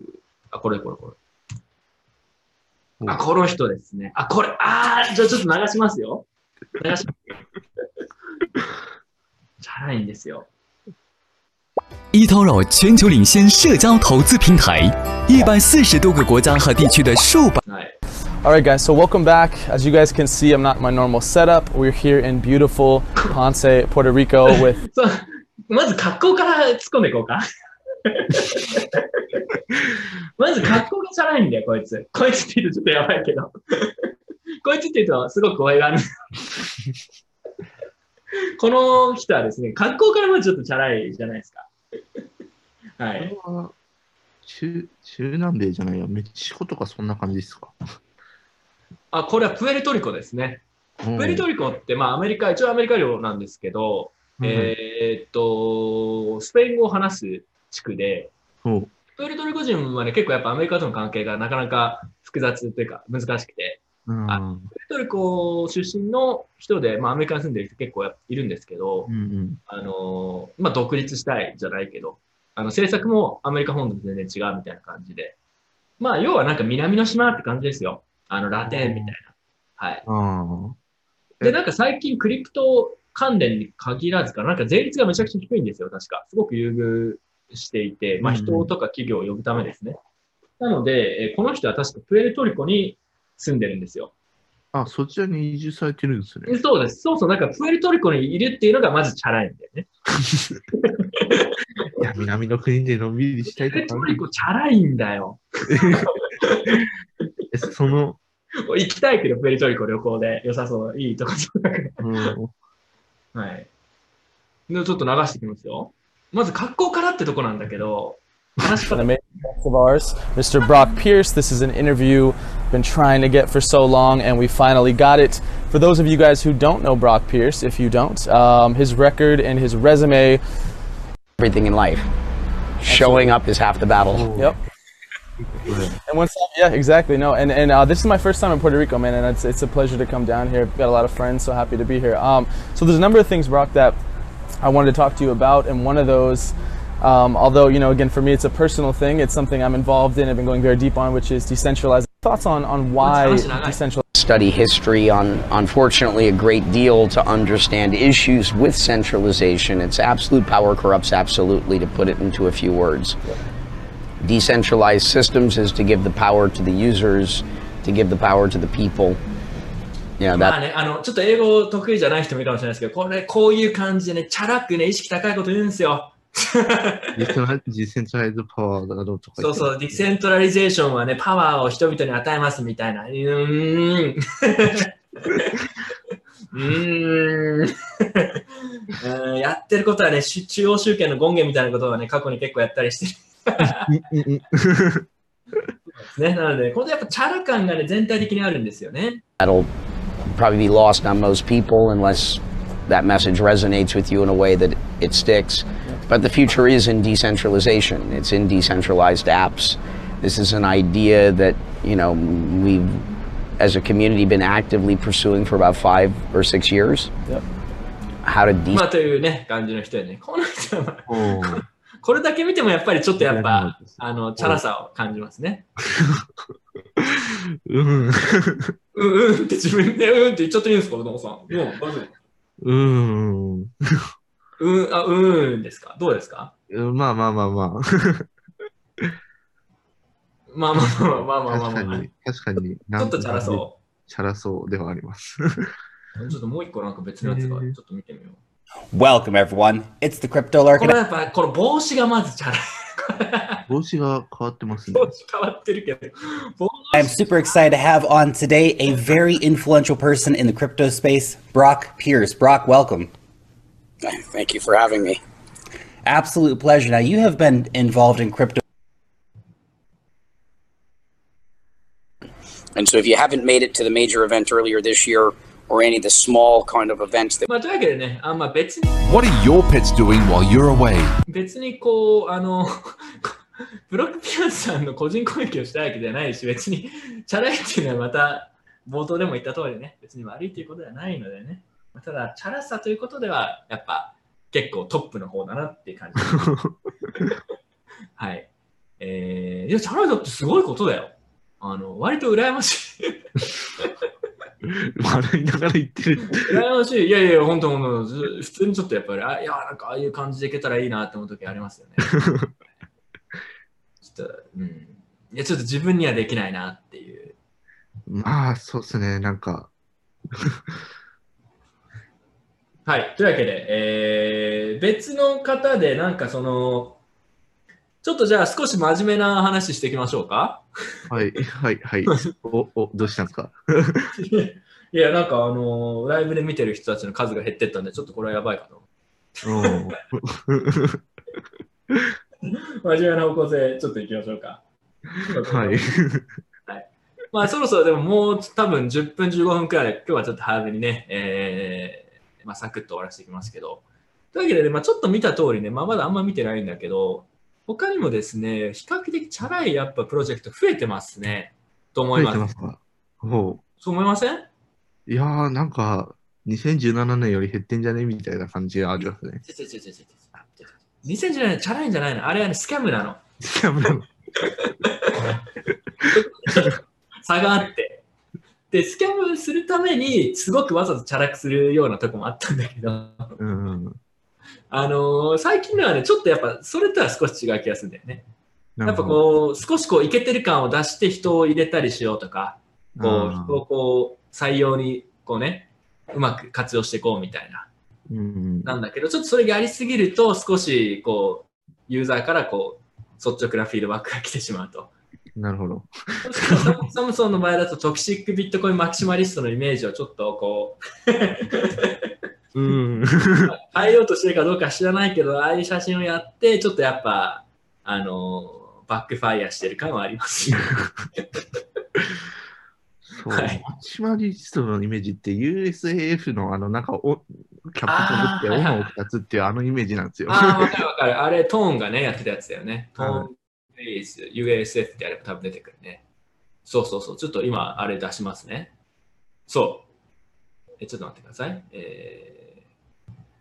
[SPEAKER 1] あ、これこれこれ。あ、この人ですね。あ、これ、あー、じゃあちょっと流しますよ。流します。チャラいんですよ。
[SPEAKER 3] eToro 全球领先社交投资平台，一百四十多个国家和地区的数百。
[SPEAKER 1] はい。
[SPEAKER 4] All right, guys, so welcome back. As you guys can see, I'm not my normal setup. We're here in beautiful Ponce, Puerto Rico with
[SPEAKER 1] まず格好から突っ込んでいこうか。まず格好がチャラいんだよ、こいつ。こいつって言うとちょっとやばいけど。こいつって言うとすごく声がある。この人はですね、格好からまずちょっとチャラいじゃないですか。は
[SPEAKER 2] これ
[SPEAKER 1] い。
[SPEAKER 2] は中中南米じゃないよ。メキシコとかそんな感じですか？
[SPEAKER 1] あ、これはプエルトリコですね。
[SPEAKER 2] プ
[SPEAKER 1] プエルトリコって、まあアメリカ、一応アメリカ領なんですけど、
[SPEAKER 2] うん
[SPEAKER 1] えーっと、スペイン語を話す地区で、プエルトリコ人はね、結構やっぱアメリカとの関係がなかなか複雑というか難しくて、
[SPEAKER 2] うん
[SPEAKER 1] あプエルトリコ出身の人で、まあアメリカに住んでる人結構やいるんですけど
[SPEAKER 2] う、んうん。
[SPEAKER 1] あのーまあ独立したいじゃないけど、あの政策もアメリカ本土と全然違うみたいな感じで、まあ要はなんか南の島って感じですよ。あのラテンみたいな。はい。
[SPEAKER 2] あ
[SPEAKER 1] で、なんか最近クリプト関連に限らずかな、なんか税率がめちゃくちゃ低いんですよ、確か。すごく優遇していて、まあ人とか企業を呼ぶためですね。なので、えーこの人は確かプエルトリコに住んでるんですよ。
[SPEAKER 2] あ。あ、そちらに移住されてるんですね。
[SPEAKER 1] そうです。そうそう、なんかプエルトリコにいるっていうのがまずチャラいんだよね。
[SPEAKER 2] いや、南の国でのんびりしたい
[SPEAKER 1] プエル
[SPEAKER 2] とか
[SPEAKER 1] トリコチャラいんだよ。
[SPEAKER 2] えその、
[SPEAKER 1] 行きたいけど、プエルトリコ旅行で良さそう。いいとこそうだから。
[SPEAKER 2] うん、
[SPEAKER 1] はい。で、ちょっと流していきますよ。まず格好からってとこなんだけど、話し方
[SPEAKER 4] of ours, Mr. Brock Pierce. This is an interview been trying to get for so long, and we finally got it. For those of you guys who don't know Brock Pierce, if you don't, um, his record and his resume.
[SPEAKER 5] everything in life. Showing up is half the battle.
[SPEAKER 4] Yep. And once, yeah, exactly. No, and and uh, this is my first time in Puerto Rico, man, and it's it's a pleasure to come down here. Got a lot of friends, so happy to be here. Um, so there's a number of things, Brock, that I wanted to talk to you about, and one of those, um, although you know, again, for me, it's a personal thing. It's something I'm involved in. I've been going very deep on, which is decentralized. Thoughts on on why
[SPEAKER 1] Sounds
[SPEAKER 4] decentralized?
[SPEAKER 5] Study history on, unfortunately, a great deal to understand issues with centralization. It's absolute power corrupts absolutely, to put it into a few words. Decentralized systems is to give the power to the users, to give the power to the people. You know,
[SPEAKER 1] ま
[SPEAKER 5] that
[SPEAKER 1] あね、あの、ちょっと英語得意じゃない人もいるかもしれないですけど、これ、こういう感じでね、チャラくね、意識高いこと言うんですよ。
[SPEAKER 2] decentra decentralize power だろうとか
[SPEAKER 1] そうそう、 decentralization はね、パワーを人々に与えますみたいな。うーん。うーん うんやってることはね、し中央集権の権限みたいなことはね、過去に結構やったりしてる ね。なので、これでやっぱチャラ感がね、全体的にあるんですよね。
[SPEAKER 5] that'll probably be lost on most people unless that message resonates with you in a way that it sticks. But the future is in decentralization. It's in decentralized apps. This is an idea that, you know, we've as a community been actively pursuing for about 5 or 6 years.
[SPEAKER 4] Yep.
[SPEAKER 5] How to de-
[SPEAKER 1] まあ、というね、感じの人でね。この人は、
[SPEAKER 2] おー
[SPEAKER 1] これだけ見てもやっぱりちょっとやっぱ、あの、チャラさを感じますね。
[SPEAKER 2] うん。
[SPEAKER 1] うんうんって自分でうんって言っちゃっていいんですか、うどんさん。もう、大丈夫。
[SPEAKER 2] うん。
[SPEAKER 1] うん、あ、うんですか。どうですか？
[SPEAKER 2] うんまあまあまあ。
[SPEAKER 1] まあまあまあまあまあまあ、まあ、
[SPEAKER 2] 確かに、確かに。
[SPEAKER 1] ちょっとチャラそう。
[SPEAKER 2] チャラそうではあります。
[SPEAKER 1] ちょっともう一個なんか別のやつが、ちょっと見てみよう。
[SPEAKER 6] Welcome, everyone. It's the Crypto
[SPEAKER 1] こ
[SPEAKER 6] Lark.
[SPEAKER 1] れやっぱ、この帽子がまずチャラい。
[SPEAKER 2] 帽子が変わってますね
[SPEAKER 1] 帽。子変わってるけど。帽
[SPEAKER 6] I'm super excited to have on today a very influential person in the crypto space, Brock Pierce. Brock, welcome.
[SPEAKER 5] Thank you for having me.
[SPEAKER 6] Absolute pleasure. Now, you have been involved in crypto
[SPEAKER 5] And so if you haven't made it to the major event earlier this year or any of the small kind of events that
[SPEAKER 1] まあ、というわけでね、あまあ、別に、
[SPEAKER 7] What are your pets doing while you're away?
[SPEAKER 1] 別にこう、あの、ブロックピアンさんの個人攻撃をしたいわけじゃないし、別に、チャラいっていうのはまた、冒頭でも言った通りね、別に悪いということではないのでね。まあただ、チャラさということでは、やっぱ、結構トップの方だなっていう感じ。はい。えー、いや、チャラいだってすごいことだよ。あの、割と羨ましい。
[SPEAKER 2] 笑いながら言ってる。
[SPEAKER 1] 羨ましい。いやいや、本当本当ず普通にちょっとやっぱり、あいや、なんかああいう感じでいけたらいいなって思う時ありますよね。ちょっと、うん。いや、ちょっと自分にはできないなっていう。
[SPEAKER 2] まあ、そうですね。なんか、
[SPEAKER 1] はい。というわけで、えー別の方で、なんかその、ちょっとじゃあ少し真面目な話していきましょうか。
[SPEAKER 2] はい、はい、はい。お、お、どうしたんですか？
[SPEAKER 1] いや、なんかあのライブで見てる人たちの数が減ってったんで、ちょっとこれはやばいかと。
[SPEAKER 2] うん
[SPEAKER 1] 真面目な方向性、ちょっと行きましょうか。
[SPEAKER 2] はい。
[SPEAKER 1] まあそろそろでももう多分10分15分くらいで今日はちょっと早めにね、えーまあ、サクッと終わらせていきますけど。というわけでね、まあ、ちょっと見た通りね、まあ、まだあんま見てないんだけど、他にもですね、比較的チャラいやっぱプロジェクト増えてますね。と思い
[SPEAKER 2] 増え
[SPEAKER 1] ます。
[SPEAKER 2] てますか？ほ
[SPEAKER 1] そう思いません？
[SPEAKER 2] う。いやー、なんか、2017年より減ってんじゃね？みたいな感じがありますね。
[SPEAKER 1] ちょちょちょちょちょちょ2017年チャラいんじゃないの？あれはね、スキャムなの。
[SPEAKER 2] スキャムなの。
[SPEAKER 1] 差があって。で、スキャムするために、すごくわざとチャラくするようなとこもあったんだけど、
[SPEAKER 2] うん。
[SPEAKER 1] あのー最近のはね、ちょっとやっぱ、それとは少し違う気がするんだよね。やっぱ
[SPEAKER 2] う、
[SPEAKER 1] こう、少しこう、イケてる感を出して人を入れたりしようとか、こう、人をこう、採用に、こうね、うまく活用していこうみたいな、
[SPEAKER 2] うん。
[SPEAKER 1] なんだけど、ちょっとそれやりすぎると、少し、こう、ユーザーからこう、率直なフィードバックが来てしまうと。
[SPEAKER 2] なるほど。
[SPEAKER 1] サムソンの場合だとトキシックビットコインマキシマリストのイメージをちょっとこう
[SPEAKER 2] うん。
[SPEAKER 1] 変えようとしてるかどうか知らないけど、ああいう写真をやって、ちょっとやっぱ、あの、バックファイヤーしてる感はあります。
[SPEAKER 2] そう、
[SPEAKER 1] はい
[SPEAKER 2] マキシマリストのイメージって USAF のあの、なんかお、キャップかぶって、斧を2つっていうあのイメージなんですよ。
[SPEAKER 1] ああ、わかるわかる。あれ、トーンがね、やってたやつだよね。トー
[SPEAKER 2] は
[SPEAKER 1] ンフェイス、USF ってやれば多分出てくるね。そうそうそう。ちょっと今、あれ出しますね。そう。え、ちょっと待ってください。えー、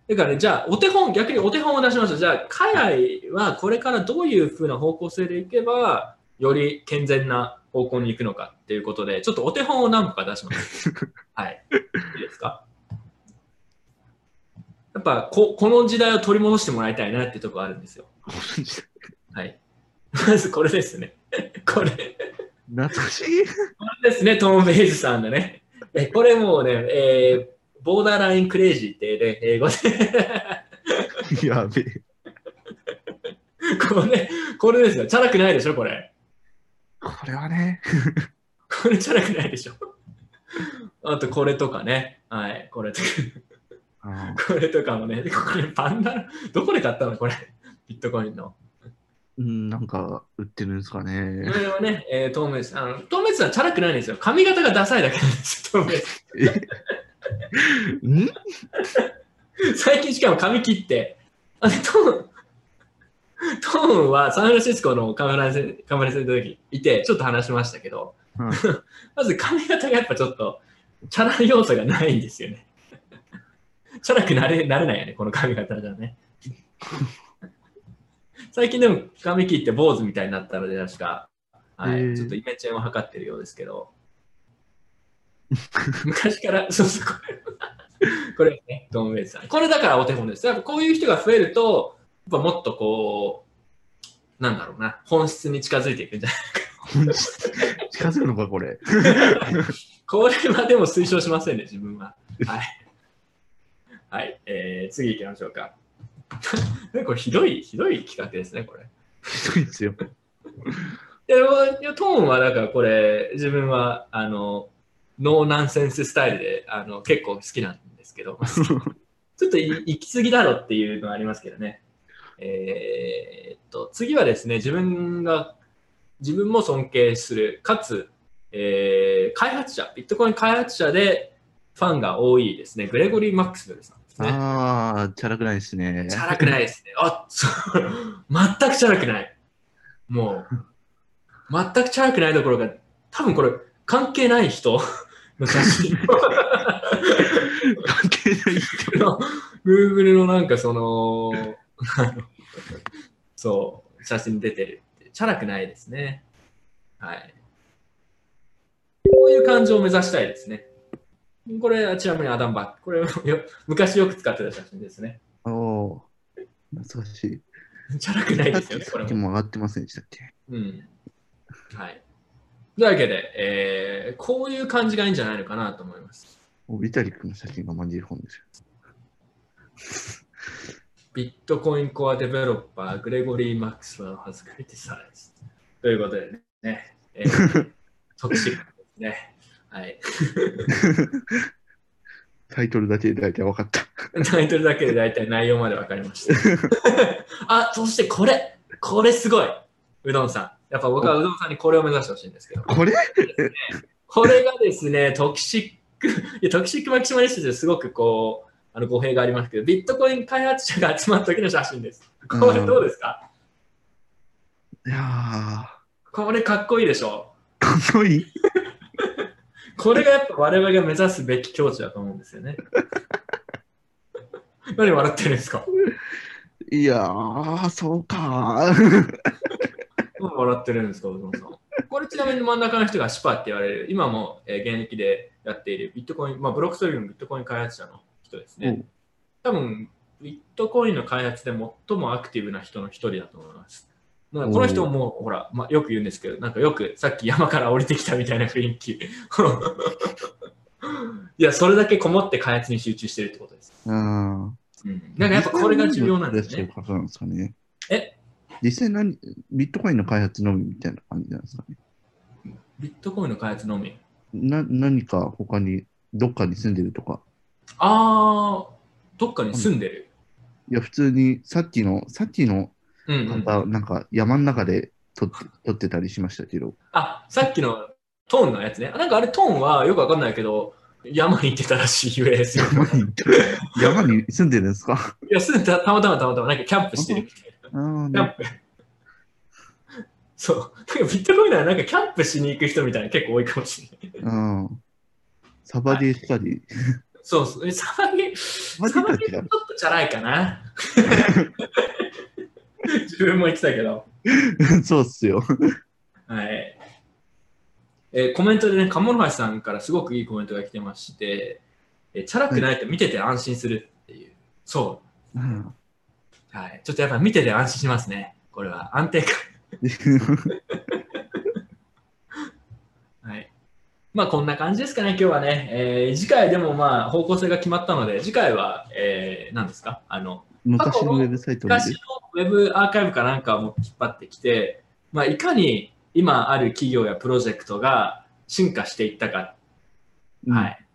[SPEAKER 1] だからね、じゃあ、お手本、逆にお手本を出しましょう。じゃあ、海外はこれからどういうふうな方向性でいけば、より健全な方向に行くのかっていうことで、ちょっとお手本を何個か出します。はい。いいですか？やっぱこ、この時代を取り戻してもらいたいなっていうところあるんですよ。はい。まずこれですね。これ。こ
[SPEAKER 2] 懐かしい。
[SPEAKER 1] れですね、トーン・ベイズさんだね。えこれもうね、えーボーダーライン・クレイジーって、ね、英語で。
[SPEAKER 2] やべえ。
[SPEAKER 1] これ、これですよ。チャラくないでしょ、これ。
[SPEAKER 2] これはね。
[SPEAKER 1] これチャラくないでしょ。あと、これとかね。はい、これとか。
[SPEAKER 2] あ
[SPEAKER 1] これとかもね。これ、パンダ、どこで買ったのこれ？ビットコインの。
[SPEAKER 2] うん、なんか売ってるんですか
[SPEAKER 1] こ
[SPEAKER 2] ね。
[SPEAKER 1] れはね、えー、トーメス。あの、トーメスはチャラくないんですよ。髪型がダサいだけなんですよ、トーメス。
[SPEAKER 2] ん？
[SPEAKER 1] 最近しかも髪切って、あれトーン、トーンはサンフランシスコのカメラセンカメラセンの時いて、ちょっと話しましたけど、
[SPEAKER 2] うん。
[SPEAKER 1] まず髪型がやっぱちょっと、チャラい要素がないんですよね。チャラくなれなれないよね、この髪型じゃね。最近でも髪切って坊主みたいになったので、確か、はい。
[SPEAKER 2] へー。
[SPEAKER 1] ちょっとイメチェンを図ってるようですけど、昔から、そうそう、これ、これね、ドンウェイズさん。これだからお手本です。やっぱこういう人が増えると、やっぱもっとこう、なんだろうな、本質に近づいていくんじゃない
[SPEAKER 2] 近づくのか、これ。
[SPEAKER 1] これはでも推奨しませんね、自分は。はい。はい、えー、次行きましょうか。これひどい、ひどい企画ですね、これ。
[SPEAKER 2] ひどいですよ。
[SPEAKER 1] いやトーンはだからこれ、自分は、あの、ノーナンセンススタイルであの結構好きなんですけど、ちょっとい行き過ぎだろっていうのはありますけどね。えーっと、次はですね、自分が、自分も尊敬する、かつ、えー開発者、ビットコイン開発者でファンが多いですね、グレゴリー・マックスウェルさんですね。
[SPEAKER 2] ああ、チャラくないですね。
[SPEAKER 1] チャラくないですね。あ、そう、全くチャラくない。もう、全くチャラくないどころか、多分これ、関係ない人？の写真
[SPEAKER 2] 関係ない人。
[SPEAKER 1] の、Google のなんかその、そう、写真出てるって、チャラくないですね。はい。こういう感情を目指したいですね。これ、ちなみにアダム・バック。これよ、昔よく使ってた写真ですね。
[SPEAKER 2] おおー懐かしい。
[SPEAKER 1] チャラくないですよね、これも。
[SPEAKER 2] も上がってませんでしたっけ？
[SPEAKER 1] うん。はい。というわけで、えーこういう感じがいいんじゃないのかなと思います。
[SPEAKER 2] おビタリックの写真がマジで本ですよ。
[SPEAKER 1] ビットコインコアデベロッパー、グレゴリー・マックスウェル・ハズ・クリティサイズ。ということでね、えー、特殊ですね。はい。
[SPEAKER 2] タイトルだけで大体分かった。
[SPEAKER 1] タイトルだけで大体内容まで分かりました。あ、そしてこれ、これすごい。うどんさん。やっぱ僕はうどんさんにこれを目指してほしいんですけど。
[SPEAKER 2] これ？
[SPEAKER 1] これがですね、トキシック、いやトキシックマキシマリストですごくこう、あの語弊がありますけど、ビットコイン開発者が集まった時の写真です。これどうですか、
[SPEAKER 2] いやー、
[SPEAKER 1] これかっこいいでしょ？
[SPEAKER 2] かっこいい？
[SPEAKER 1] これがやっぱ我々が目指すべき境地だと思うんですよね。何笑ってるんですか？
[SPEAKER 2] いやー、そうか
[SPEAKER 1] 何笑ってるんですか。これちなみに真ん中の人がシパって言われる、今も、えー現役でやっているビットコイン、まあ、ブロックストリームのビットコイン開発者の人ですね。
[SPEAKER 2] うん
[SPEAKER 1] 多分、ビットコインの開発で最もアクティブな人の一人だと思います。この人も、ほら、まあ、よく言うんですけど、なんかよくさっき山から降りてきたみたいな雰囲気。いや、それだけこもって開発に集中してるってことです。
[SPEAKER 2] うん。
[SPEAKER 1] うん、なんかやっぱこれが重要なんですね。え？
[SPEAKER 2] 実際何、ビットコインの開発のみみたいな感じなんですかね？
[SPEAKER 1] ビットコインの開発のみ？
[SPEAKER 2] な何か他に、どっかに住んでるとか。
[SPEAKER 1] あー、どっかに住んでる？
[SPEAKER 2] いや、普通にさっきの、さっきの
[SPEAKER 1] うん、うん。
[SPEAKER 2] 方、なんか山の中で撮って撮ってたりしましたけど。
[SPEAKER 1] あ、さっきのトーンのやつね。なんかあれトーンはよくわかんないけど、山に行ってたらしい US よ。
[SPEAKER 2] 山に、山に住んでるんですか？
[SPEAKER 1] いや、住んだたまたまたまたまなんかキャンプしてるみたい
[SPEAKER 2] あー
[SPEAKER 1] な。キャンプ。そう。ビットコインならなんかキャンプしに行く人みたいな結構多いかもしれない。
[SPEAKER 2] うん。サバディしたり。
[SPEAKER 1] そうそう。サバゲー、
[SPEAKER 2] マジ
[SPEAKER 1] サバ
[SPEAKER 2] か違う
[SPEAKER 1] ゲーちょっとチャラいかな。自分も言ってたけど。
[SPEAKER 2] そうっすよ。
[SPEAKER 1] はい。えーコメントでね、鴨の橋さんからすごくいいコメントが来てまして、えーチャラくないと見てて安心するっていう。そ
[SPEAKER 2] うん
[SPEAKER 1] う。はい。ちょっとやっぱ見てて安心しますね。これは安定感。はい。まあこんな感じですかね、今日はね。えー次回でもまあ方向性が決まったので、次回は、えー何ですか？あの、
[SPEAKER 2] 昔のウェブサイトで。
[SPEAKER 1] 昔のウェブアーカイブかなんかを引っ張ってきて、まあ、いかに今ある企業やプロジェクトが進化していったか、
[SPEAKER 2] うん
[SPEAKER 1] はい。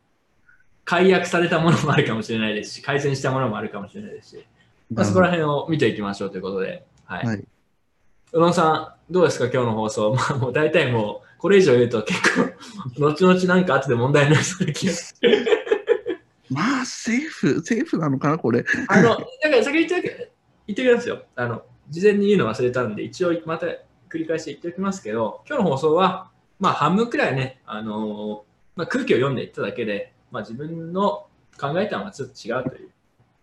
[SPEAKER 1] 改悪されたものもあるかもしれないですし、改善したものもあるかもしれないですし、まあ、そこら辺を見ていきましょうということで、はい。
[SPEAKER 2] はい。
[SPEAKER 1] うどんさん、どうですか、今日の放送？まあ、もう大体もう、これ以上言うと結構、後々なんか後で問題になりそうな気がする。
[SPEAKER 2] まあ、セーフ、セーフなのかな、これ。
[SPEAKER 1] あの、だから先言って言っておきますよ。あの、事前に言うの忘れたんで、一応また繰り返し言っておきますけど、今日の放送は、まあ半分くらいね、あのまあ、空気を読んでいっただけで、まあ自分の考えたのはちょっと違うという。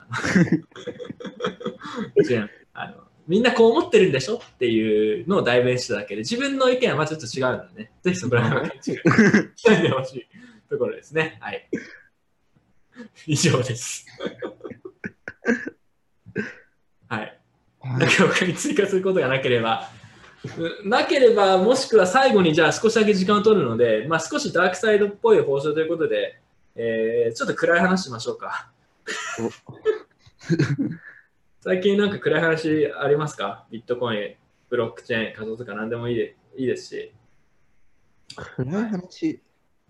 [SPEAKER 1] 違うあのみんなこう思ってるんでしょっていうのを代弁しただけで、自分の意見はまあちょっと違うのでね、ぜひそこら辺は違う。しないでほしいところですね。はい。以上です。はい。なんか他に追加することがなければ、うなければ、もしくは最後にじゃあ少しだけ時間を取るので、まあ、少しダークサイドっぽい放送ということで、えーちょっと暗い話しましょうか。最近なんか暗い話ありますか？ビットコイン、ブロックチェーン、仮想とか何でもいいでいいですし、
[SPEAKER 2] 暗い話、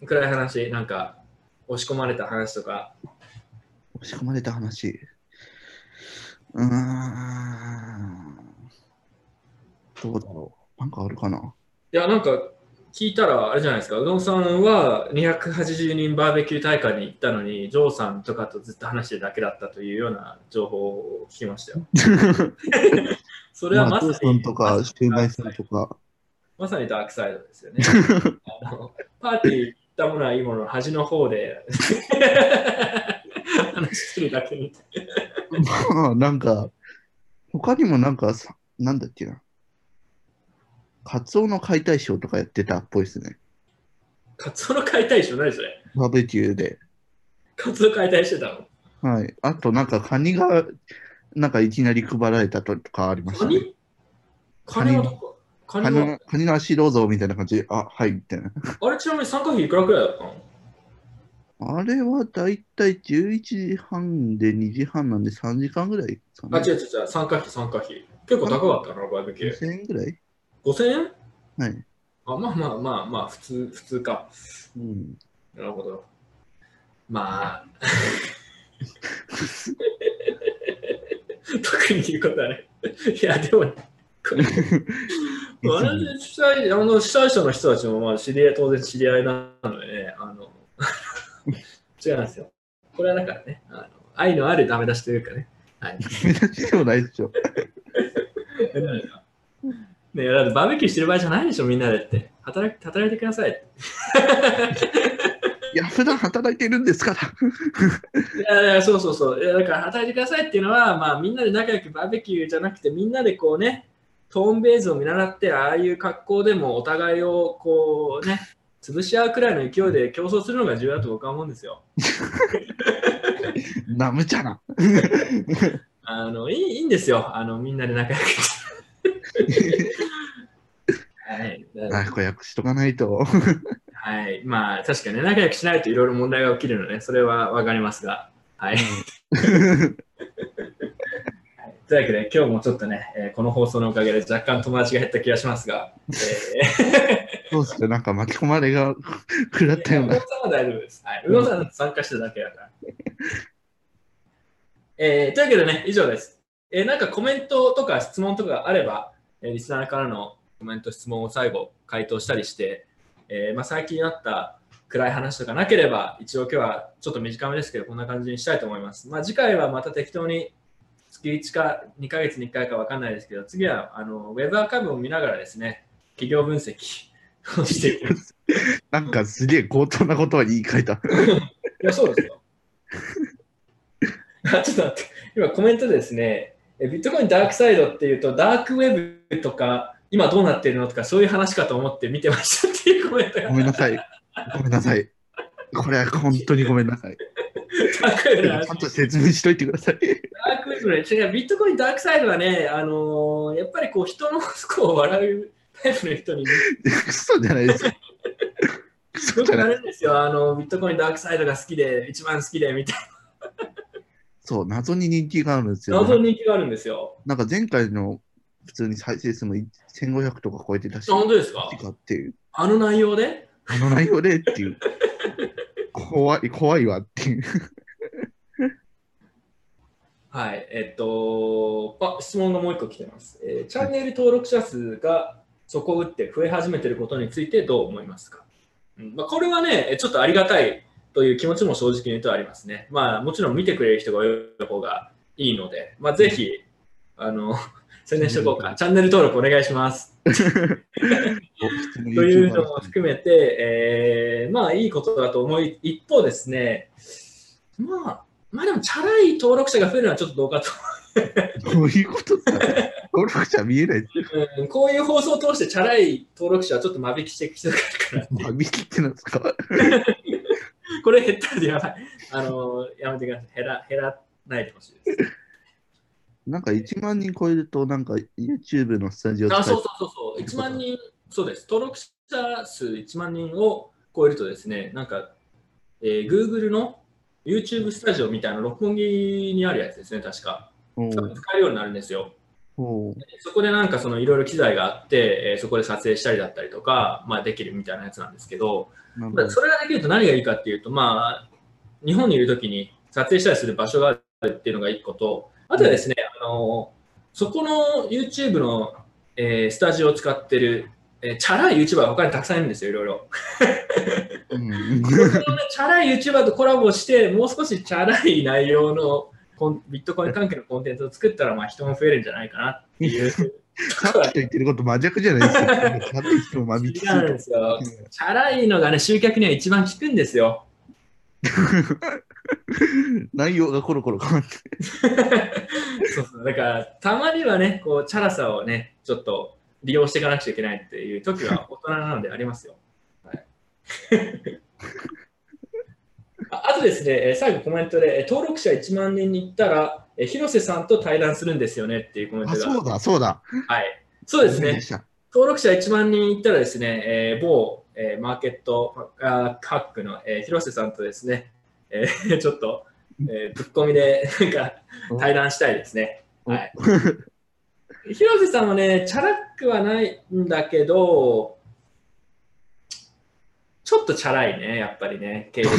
[SPEAKER 1] 暗い話、なんか押し込まれた話とか、
[SPEAKER 2] 押し込まれた話？うーん。どうだろう。なんかあるかな？
[SPEAKER 1] いや、なんか聞いたら、あれじゃないですか、うどんさんは280人バーベキュー大会に行ったのに、ジョーさんとかとずっと話してるだけだったというような情報を聞きましたよ。それはまさ
[SPEAKER 2] まあ、父さ
[SPEAKER 1] に、
[SPEAKER 2] んとか、シュウマイさんとか。
[SPEAKER 1] まさにダークサイドですよね。あのパーティー行ったものはいいものの端の方で 話してるだけに。
[SPEAKER 2] まあ、なんか、他にもなんかさ、なんだっけな。カツオの解体ショーとかやってたっぽいですね。
[SPEAKER 1] カツオの解体ショー何それ？
[SPEAKER 2] バーベキューで。
[SPEAKER 1] 活動解体してたの？
[SPEAKER 2] はい。あと、なんか、カニが、なんか、いきなり配られたとかありましたね。
[SPEAKER 1] カニ？カニはどこ？カ
[SPEAKER 2] カニ
[SPEAKER 1] ニは
[SPEAKER 2] のカニの足どうぞみたいな感じで、あ、はい、みたいな。
[SPEAKER 1] あれちなみに参加費いくらくらいだったの？
[SPEAKER 2] あれはだいたい11時半で2時半なんで3時間ぐらいか
[SPEAKER 1] あ、
[SPEAKER 2] ね。
[SPEAKER 1] 違う違う違う、参加費、参加費。結構高かったな、バーベキュー。
[SPEAKER 2] 5000円ぐらい？
[SPEAKER 1] 5000円？
[SPEAKER 2] はい。
[SPEAKER 1] あまあまあまあまあ、普通、普通か。
[SPEAKER 2] うん。
[SPEAKER 1] なるほど。まあ、特に言うことはない。いや、でも、こ れ私主催あの主催者の人たちもまあ知り合い、当然知り合いなのでね、あの 違うんですよ。これはだからね、あの愛のあるダメ出しというかね。はい。
[SPEAKER 2] 目立ちでもないでしょ。
[SPEAKER 1] ねだってバーベキューしてる場合じゃないでしょ、みんなでって。働き働いてください。
[SPEAKER 2] いや、普段働いてるんですから。
[SPEAKER 1] いやいや、そうそうそう。いやだから働いてくださいっていうのは、まあみんなで仲良くバーベキューじゃなくて、みんなでこうね、トーンベースを見習って、ああいう格好でもお互いをこうね、潰し合うくらいの勢いで競争するのが重要だと僕は思うんですよ。
[SPEAKER 2] なむちゃな。
[SPEAKER 1] あのいいいいんですよ。あのみんなで仲良くして。はい。だから
[SPEAKER 2] 仲良くしとかないと。
[SPEAKER 1] はい。まあ確かにね仲良くしないといろいろ問題が起きるので、それはわかりますが。はい。というわけで、今日もちょっとね、えーこの放送のおかげで若干友達が減った気がしますが、え
[SPEAKER 2] そうっすね、なんか巻き込まれが 食らっ
[SPEAKER 1] ー、
[SPEAKER 2] たような
[SPEAKER 1] うどん。さんは大丈夫です。はい。うどんさん参加してただけだから。えー、というわけでね、以上です。えー、なんかコメントとか質問とかあれば、えーリスナーからのコメント、質問を最後回答したりして、えーまあ、最近あった暗い話とかなければ、一応今日はちょっと短めですけど、こんな感じにしたいと思います。まあ、次回はまた適当に月1か2ヶ月に1回か分かんないですけど、次はあのウェブアーカイブを見ながらですね、企業分析をしていきます。
[SPEAKER 2] なんかすげえ強盗なことは言い換えた。
[SPEAKER 1] いや、そうですよ。あちょっと待って、今コメントでですね、えビットコインダークサイドっていうと、ダークウェブとか、今どうなってるのとか、そういう話かと思って見てましたっていうコメントが。
[SPEAKER 2] ごめんなさい。ごめんなさい。これは本当にごめんなさい。
[SPEAKER 1] ダークウェブの話
[SPEAKER 2] ちゃんと説明しといてください。
[SPEAKER 1] ダークウェブね、違う、ビットコインダークサイドはね、あのーやっぱりこう人の不幸を笑うタイプの人に
[SPEAKER 2] 嘘じゃないですよ。嘘
[SPEAKER 1] よく
[SPEAKER 2] じゃない。
[SPEAKER 1] なるんですよ。あの、ビットコインダークサイドが好きで、一番好きで、みたい
[SPEAKER 2] そう、謎に人気があるんです
[SPEAKER 1] な。
[SPEAKER 2] よ。
[SPEAKER 1] 謎に人気があるんですよ。
[SPEAKER 2] なんか前回の普通に再生数も1500とか超えてたし、
[SPEAKER 1] あ本当ですか？
[SPEAKER 2] っていう、
[SPEAKER 1] あの内容で？
[SPEAKER 2] あの内容でっていう、怖い、怖いわっていう。
[SPEAKER 1] はい、えっと、あ、質問がもう一個来てます。えーチャンネル登録者数が底を打って増え始めていることについてどう思いますか、うんまあ、これはね、えちょっとありがたいという気持ちも正直に言うとありますね。まあ、もちろん見てくれる人が多い方がいいので、まあ、ぜひ、あの、宣伝しておこうか。チャンネル登録お願いします。というのも含めて、えーまあいいことだと思い、一方ですね、まあ、まあでも、チャラい登録者が増えるのはちょっとどうかと。
[SPEAKER 2] どういうことですか登録者見えない。
[SPEAKER 1] うんこういう放送を通してチャラい登録者はちょっと間引きしていく必要があるから、
[SPEAKER 2] 間引きってなんですか？
[SPEAKER 1] これ減ったらやばい。あのやめてください。減ら減らないでほしいです。
[SPEAKER 2] なんか1万人超えると、なんか YouTube のスタジオ使
[SPEAKER 1] あ、
[SPEAKER 2] え
[SPEAKER 1] そうそうそうそう。1万人、そうです。登録者数1万人を超えるとですね、なんか、えー Google の YouTube スタジオみたいな六本木にあるやつですね、確か。使えるようになるんですよ。そこでなんかそのいろいろ機材があって、えーそこで撮影したりだったりとか、まあ、できるみたいなやつなんですけど、
[SPEAKER 2] ど
[SPEAKER 1] まあそれができると何がいいかっていうと、まあ、日本にいるときに撮影したりする場所があるっていうのが一個と、あとはですね、あのそこの YouTube の、えースタジオを使ってる、えーチャラい YouTuber が他にたくさんいるんですよ、いろいろ。チャラい YouTuber とコラボして、もう少しチャラい内容のビットコイン関係のコンテンツを作ったら、まあ人も増えるんじゃないかなっていう。
[SPEAKER 2] さっきと言ってること真逆じゃないですか。さっき言っても間引きす
[SPEAKER 1] 違うん
[SPEAKER 2] る
[SPEAKER 1] ですよ。チャラいのがね、集客には一番効くんですよ。
[SPEAKER 2] 内容がコロコロ変わって。
[SPEAKER 1] そうそう。だから、たまにはね、こう、チャラさをね、ちょっと利用していかなくちゃいけないっていう時は大人なのでありますよ。はい、あとですね、えー最後コメントで、えー登録者1万人に行ったら、えー広瀬さんと対談するんですよねっていうコメント
[SPEAKER 2] あ、
[SPEAKER 1] が。
[SPEAKER 2] そうだ、そうだ。
[SPEAKER 1] はい。そうですね。登録者1万人いったらですね、えー某、えーマーケットあハックの、えー広瀬さんとですね、えー ちょっと、えーぶっ込みでなんか対談したいですね。はい、広瀬さんはね、チャラくはないんだけど、ちょっとチャラいね、やっぱりね、基本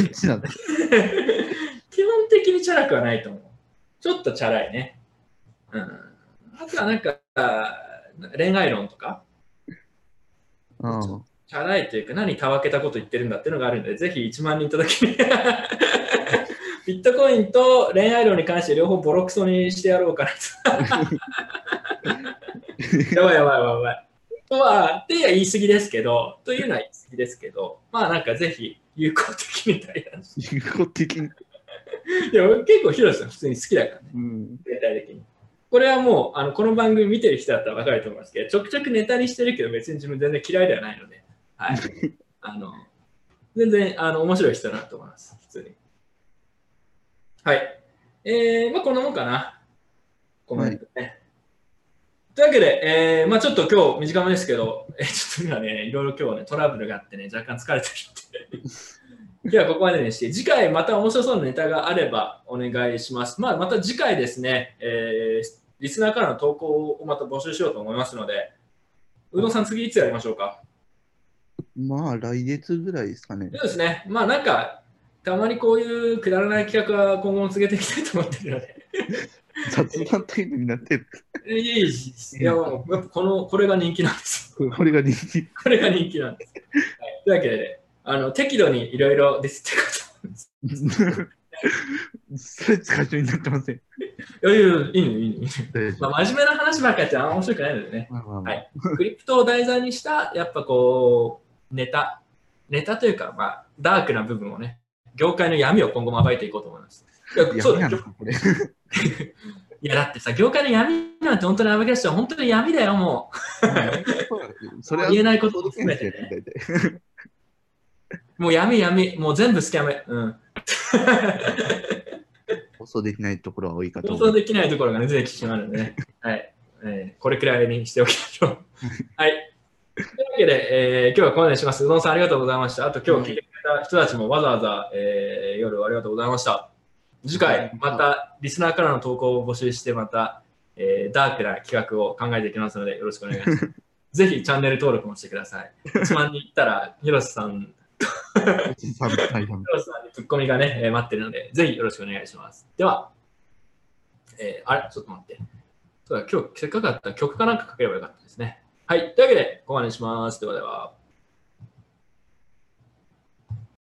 [SPEAKER 1] 的にチャラくはないと思う。ちょっとチャラいね。うん。あとはなんか、恋愛論とか、
[SPEAKER 2] うん。
[SPEAKER 1] チャラいというか、何たわけたこと言ってるんだっていうのがあるので、ぜひ1万人いただきに。ビットコインと恋愛論に関して両方ボロクソにしてやろうかなと。やばいやばいやばいやばい。とは、っては言い過ぎですけど、というのは言い過ぎですけど、まあなんかぜひ有効的に対談して。
[SPEAKER 2] 有効的に。
[SPEAKER 1] いや、俺結構広瀬さん普通に好きだからね。
[SPEAKER 2] うん。
[SPEAKER 1] 全体的に。これはもう、あのこの番組見てる人だったら分かると思いますけど、ちょくちょくネタにしてるけど、別に自分全然嫌いではないので、はい。あの、全然、あの、面白い人だなと思います、普通に。はい。えー、まあ、こんなもんかな。コメントね。というわけで、えー、まあちょっと今日短めですけど、えーちょっと今ね、いろいろ今日はね、トラブルがあってね、若干疲れてるんで、今日はここまでにして、次回また面白そうなネタがあればお願いします。まあ、また次回ですね、えー、リスナーからの投稿をまた募集しようと思いますので、うどんさん次いつやりましょうか？
[SPEAKER 2] まあ、来月ぐらいですかね
[SPEAKER 1] そう。ですね、まあなんか、たまにこういうくだらない企画は今後も続けていきたいと思ってるので、
[SPEAKER 2] 雑談タイムになってる。
[SPEAKER 1] いいいや、やっぱこの、これが人気なんですよ。
[SPEAKER 2] これが人気。
[SPEAKER 1] これが人気なんです。はい、というわけで、ね、あの適度にいろいろディスっていこうと思います。
[SPEAKER 2] それ最初になってません。
[SPEAKER 1] いやいやいや、いいの、いいの、まあ、真面目な話ばっかりやってあんま面白くないのでね。
[SPEAKER 2] まあまあまあ
[SPEAKER 1] はいクリプトを題材にした、やっぱこう、ネタ、ネタというか、まあ、ダークな部分をね、業界の闇を今後も暴いていこうと思います。いや、そうだ
[SPEAKER 2] これ。
[SPEAKER 1] いや、だってさ、業界の闇なんて本当に暴き出したら本当に闇だよ、も
[SPEAKER 2] それは
[SPEAKER 1] 言えないことを含めてね。もう闇、闇、もう全部スキャメ。うん。
[SPEAKER 2] 放送できないところは多いかと
[SPEAKER 1] 放。送できないところがね、出てきてしまうのでね。はい。えーこれくらいにしておきましょう。はい。というわけで、えー今日はここまでにします。うどんさんありがとうございました。あと今日聞いてくれた人たちもわざわざ、えー夜ありがとうございました。次回、またリスナーからの投稿を募集して、また、えーダークな企画を考えていきますので、よろしくお願いします。ぜひチャンネル登録もしてください。1万人いったら、広瀬さん、
[SPEAKER 2] おじさんの対談
[SPEAKER 1] 広瀬さんにツッコミがね、えー待ってるので、ぜひよろしくお願いします。では、えーあれ、ちょっと待って。そうだ、今日せっかくだったら曲かなんかかければよかったですね。はい。というわけで、ここまでにします。ではでは。